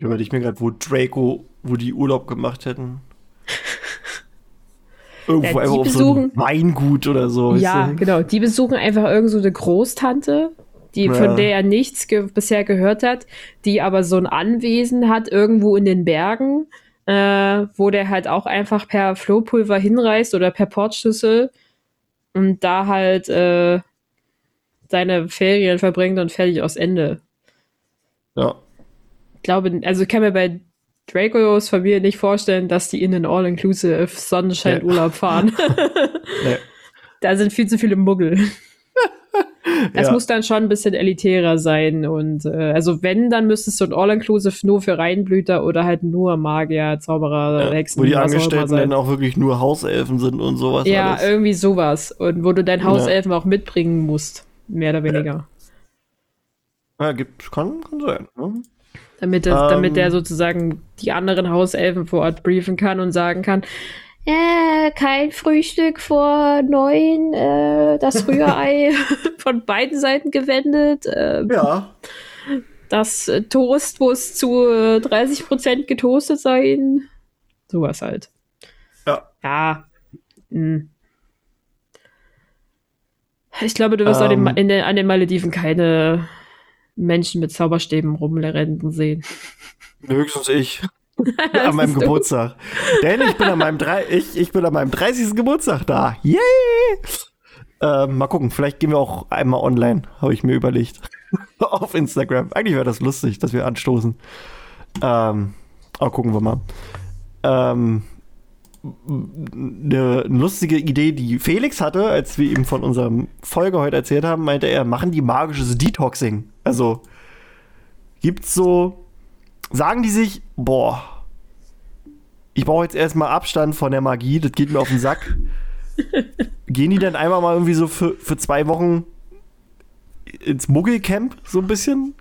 Ich überlege mir gerade, wo Draco, wo die Urlaub gemacht hätten. <laughs> Irgendwo Ja, einfach auf so ein besuchen- Weingut oder so. weißt ja, du? genau. Die besuchen einfach irgend so eine Großtante, die, Ja. von der er nichts ge bisher gehört hat, die aber so ein Anwesen hat irgendwo in den Bergen, äh, wo der halt auch einfach per Flohpulver hinreist oder per Portschlüssel und da halt äh, seine Ferien verbringt und fertig aus Ende. Ja. Ich glaube, also ich kann mir bei Dracos Familie nicht vorstellen, dass die in den All-Inclusive Sonnenschein-Urlaub fahren. <laughs> Nee. da sind viel zu viele Muggel. <laughs> Es Ja. muss dann schon ein bisschen elitärer sein. Und äh, also wenn, dann müsste es so ein All-Inclusive nur für Reinblüter oder halt nur Magier, Zauberer, Hexen, Wo die Angestellten dann auch wirklich nur Hauselfen sind und sowas. Ja, alles. irgendwie sowas. Und wo du dein Hauselfen auch mitbringen musst. Mehr oder weniger. ja gibt, kann, kann sein. Ne? Damit, das, Ähm. damit der sozusagen die anderen Hauselfen vor Ort briefen kann und sagen kann, äh, kein Frühstück vor neun, äh, das Rührei <laughs> von beiden Seiten gewendet, äh, Ja. das äh, Toast muss zu äh, 30% getoastet sein. Sowas halt. Ja. Ja. Hm. Ich glaube, du wirst Ähm. in den, an den Malediven keine Menschen mit Zauberstäben rumrennen sehen. Höchstens ich. <laughs> an meinem. Geburtstag. Denn ich bin an meinem, drei, ich, ich bin an meinem 30. Geburtstag da. Yay! Ähm, mal gucken, vielleicht gehen wir auch einmal online, habe ich mir überlegt. <laughs> Auf Instagram. Eigentlich wäre das lustig, dass wir anstoßen. Ähm, aber gucken wir mal. Ähm, eine lustige Idee, die Felix hatte, als wir ihm von unserem Folge heute erzählt haben, meinte er, machen die magisches Detoxing. Also gibt's so, sagen die sich, boah, ich brauche jetzt erstmal Abstand von der Magie, das geht mir auf den Sack. <laughs> Gehen die dann einmal mal irgendwie so für, für zwei Wochen ins Muggelcamp so ein bisschen?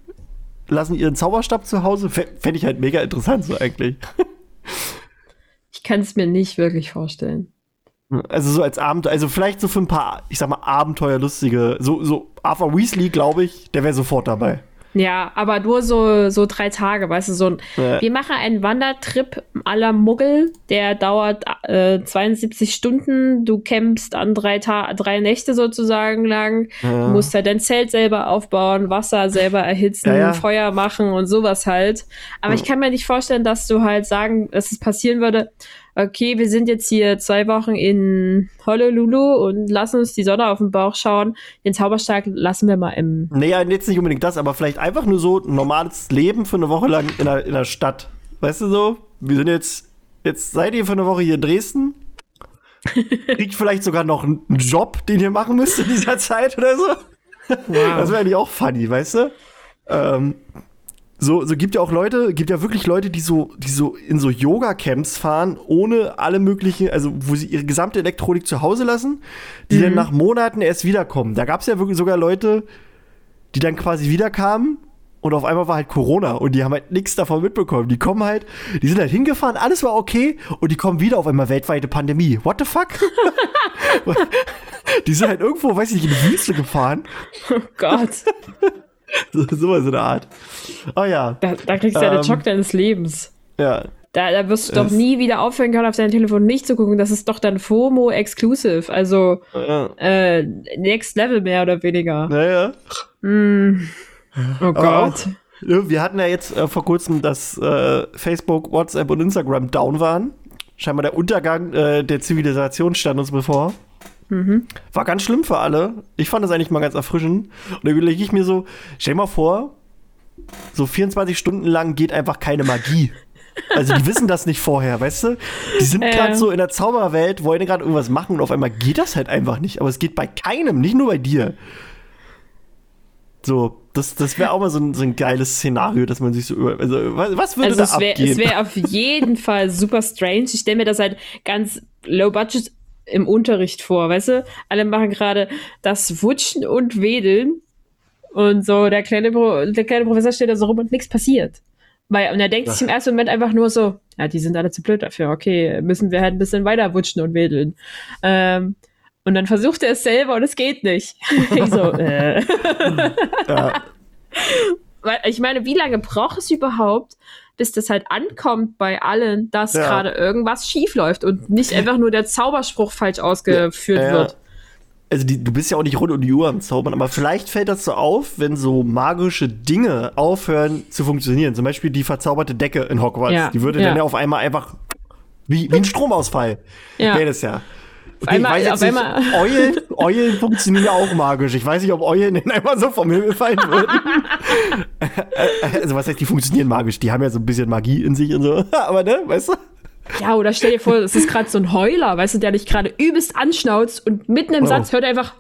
Lassen ihren Zauberstab zu Hause? Fände ich halt mega interessant so eigentlich. <laughs> Ich kann es mir nicht wirklich vorstellen. Also so als Abenteuer, also vielleicht so für ein paar, ich sag mal, Abenteuerlustige, so, so Arthur Weasley, glaube ich, der wäre sofort dabei. Ja, aber nur so, so drei Tage, weißt du, so ein, Ja. wir machen einen Wandertrip aller Muggel, der dauert äh, 72 Stunden, du campst an drei, Ta drei Nächte sozusagen lang, Ja. du musst halt dein Zelt selber aufbauen, Wasser selber erhitzen, Ja, ja. Feuer machen und sowas halt. Aber ich kann mir nicht vorstellen, dass du halt sagen, dass es passieren würde, okay, wir sind jetzt hier zwei Wochen in Honolulu und lassen uns die Sonne auf den Bauch schauen, den Zauberstab lassen wir mal im Naja, jetzt nicht unbedingt das, aber vielleicht einfach nur so ein normales Leben für eine Woche lang in der, in der Stadt. Weißt du so? Wir sind jetzt, jetzt seid ihr für eine Woche hier in Dresden. <laughs> Kriegt vielleicht sogar noch einen Job, den ihr machen müsst in dieser Zeit oder so. Das wäre eigentlich auch funny, weißt du? Ähm, so, so gibt ja auch Leute, gibt ja wirklich Leute, die so, die so in so Yoga-Camps fahren, ohne alle möglichen, also wo sie ihre gesamte Elektronik zu Hause lassen, die dann nach Monaten erst wiederkommen. Da gab es ja wirklich sogar Leute, die dann quasi wiederkamen und auf einmal war halt Corona und die haben halt nichts davon mitbekommen. Die kommen halt, die sind halt hingefahren, alles war okay und die kommen wieder auf einmal weltweite Pandemie. What the fuck? <laughs> <laughs> die sind halt irgendwo, weiß ich nicht, in die Wüste gefahren. Gott. <laughs> So, sowas in der Art. Oh ja, Da, da kriegst du ja den Ähm. Schock deines Lebens. ja. Da, da wirst du doch nie wieder aufhören können, auf dein Telefon nicht zu gucken. Das ist doch dann FOMO exclusive. Also Ja, äh, Next Level mehr oder weniger. naja. Mm. Oh Aber Gott. Ja, Wir hatten ja jetzt äh, vor kurzem, dass äh, Facebook, WhatsApp und Instagram down waren. Scheinbar der Untergang äh, der Zivilisation stand uns bevor. Mhm. War ganz schlimm für alle. Ich fand das eigentlich mal ganz erfrischend. Und da überlege ich mir so, stell mal vor, so 24 Stunden lang geht einfach keine Magie. <laughs> Also die wissen das nicht vorher, weißt du? Die sind Ja. gerade so in der Zauberwelt, wollen gerade irgendwas machen und auf einmal geht das halt einfach nicht. Aber es geht bei keinem, nicht nur bei dir. So, das, das wäre auch mal so ein, so ein geiles Szenario, dass man sich so über. Also, was, was würde Also da es wäre abgehen? es wär auf jeden <laughs> Fall super strange. Ich stelle mir das halt ganz low budget im Unterricht vor, weißt du? Alle machen gerade das Wutschen und Wedeln und so der kleine, Pro der kleine Professor steht da so rum und nichts passiert. Weil, und er denkt sich im ersten Moment einfach nur so, ja, die sind alle zu blöd dafür, okay, müssen wir halt ein bisschen weiter wutschen und wedeln. Ähm, und dann versucht er es selber und es geht nicht. <laughs> ich so, äh. <laughs> ja, ich meine, wie lange braucht es überhaupt, bis das halt ankommt bei allen, dass Ja. gerade irgendwas schief läuft und nicht einfach nur der Zauberspruch falsch ausgeführt Ja, ja. wird. also die, du bist ja auch nicht rund um die Uhr am Zaubern, aber vielleicht fällt das so auf, wenn so magische Dinge aufhören zu funktionieren. Zum Beispiel die verzauberte Decke in Hogwarts. Ja, Die würde ja. dann ja auf einmal einfach wie, wie ein <laughs> Stromausfall. Ja. Wäre das ja. Okay, einmal- ich weiß jetzt nicht, einmal- <laughs> Eulen, Eulen funktionieren ja auch magisch. Ich weiß nicht, ob Eulen denn einfach so vom Himmel fallen würden. <laughs> also was heißt, die funktionieren magisch? Die haben ja so ein bisschen Magie in sich und so. <laughs> Aber ne, weißt du? Ja, oder stell dir vor, es ist gerade so ein Heuler, weißt du, der dich gerade übelst anschnauzt und mitten im Oh. Satz hört er einfach,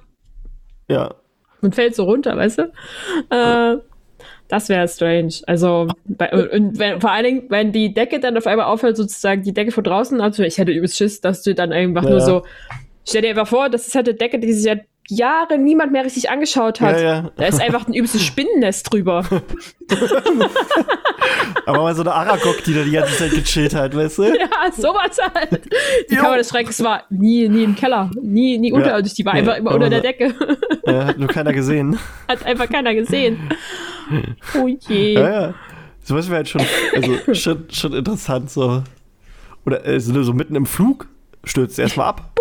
Ja. und fällt so runter, weißt du? Äh, das wäre strange. Also, bei, und wenn, vor allen Dingen, wenn die Decke dann auf einmal aufhört, sozusagen die Decke von draußen, also ich hätte übelst Schiss, dass du dann einfach Ja. nur so, stell dir einfach vor, das ist halt eine Decke, die sich seit Jahren niemand mehr richtig angeschaut hat. Ja, ja. Da ist einfach ein übelstes Spinnennest drüber. <laughs> Aber mal so eine Aragog, die da die ganze Zeit gechillt hat, weißt du? ja, sowas halt. Die Jo. Kammer des Schreckens war nie, nie im Keller, nie, nie unterirdisch, die war einfach immer unter der Decke. Ja, hat nur keiner gesehen. Hat einfach keiner gesehen. <laughs> Oh je. Ja, ja. Sowas wäre halt schon, also <laughs> schon, schon interessant, so. Oder äh, so, mitten im Flug stürzt erstmal ab. <laughs>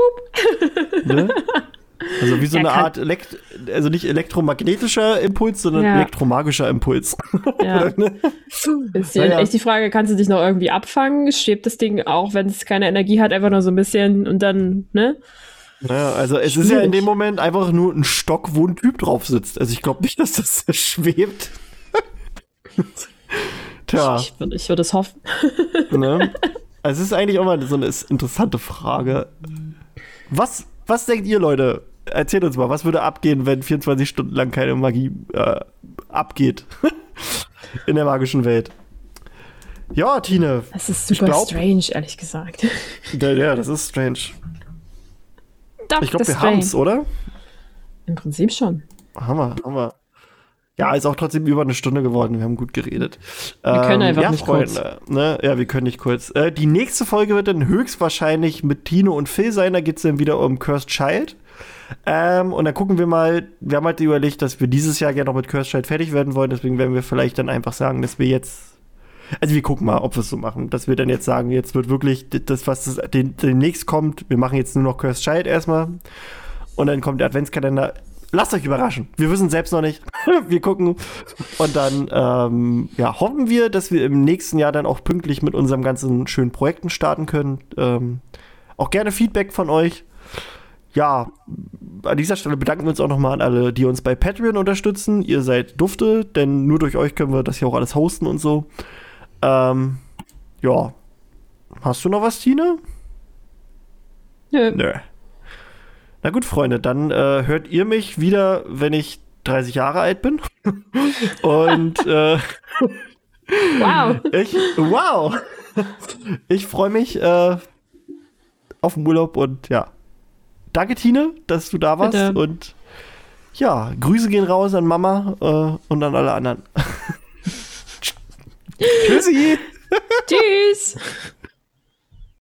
Ne? Also wie so Ja, eine Art, Elekt also nicht elektromagnetischer Impuls, sondern Ja. elektromagischer Impuls. Ja. Ne? Ist ja. echt die Frage, kannst du dich noch irgendwie abfangen? Schwebt das Ding auch, wenn es keine Energie hat, einfach nur so ein bisschen und dann, ne? Naja, also es ist ja in Schwierig. dem Moment einfach nur ein Stock, wo ein Typ drauf sitzt. Also ich glaube nicht, dass das <laughs> schwebt. Tja, Ich, würd- ich würde es hoffen. <laughs> ne? Also es ist eigentlich auch mal so eine interessante Frage. Was, was denkt ihr, Leute? Erzählt uns mal, was würde abgehen, wenn 24 Stunden lang keine Magie äh, abgeht? <laughs> in der magischen Welt. Ja, Tine. Das ist super glaub- strange, ehrlich gesagt. Ja, ja, das ist strange. Doch, Ich glaube, wir strange. haben's, oder? Im Prinzip schon. Haben wir, haben wir. Ja, ist auch trotzdem über eine Stunde geworden. Wir haben gut geredet. Wir können einfach ja, nicht Freunde, Ne? Ja, wir können nicht kurz. Äh, die nächste Folge wird dann höchstwahrscheinlich mit Tino und Phil sein. Da geht es dann wieder um Cursed Child. Ähm, und dann gucken wir mal. Wir haben halt überlegt, dass wir dieses Jahr gerne noch mit Cursed Child fertig werden wollen. Deswegen werden wir vielleicht dann einfach sagen, dass wir jetzt. Also wir gucken mal, ob wir es so machen. Dass wir dann jetzt sagen, jetzt wird wirklich das, was das, den, demnächst kommt. Wir machen jetzt nur noch Cursed Child erstmal. Und dann kommt der Adventskalender. Lasst euch überraschen. Wir wissen selbst noch nicht. <laughs> wir gucken. Und dann ähm, ja, hoffen wir, dass wir im nächsten Jahr dann auch pünktlich mit unserem ganzen schönen Projekten starten können. Ähm, auch gerne Feedback von euch. Ja, an dieser Stelle bedanken wir uns auch nochmal an alle, die uns bei Patreon unterstützen. Ihr seid Dufte, denn nur durch euch können wir das hier auch alles hosten und so. Ähm, ja. Hast du noch was, Tine? Nö. Nö. Na gut, Freunde, dann äh, hört ihr mich wieder, wenn ich 30 Jahre alt bin. <laughs> Und äh, Wow. ich, wow! Ich freue mich äh, auf den Urlaub und ja. Danke, Tine, dass du da warst. Bitte. Und ja, Grüße gehen raus an Mama äh, und an alle anderen. <laughs> Tschüssi! Tschüss. <laughs>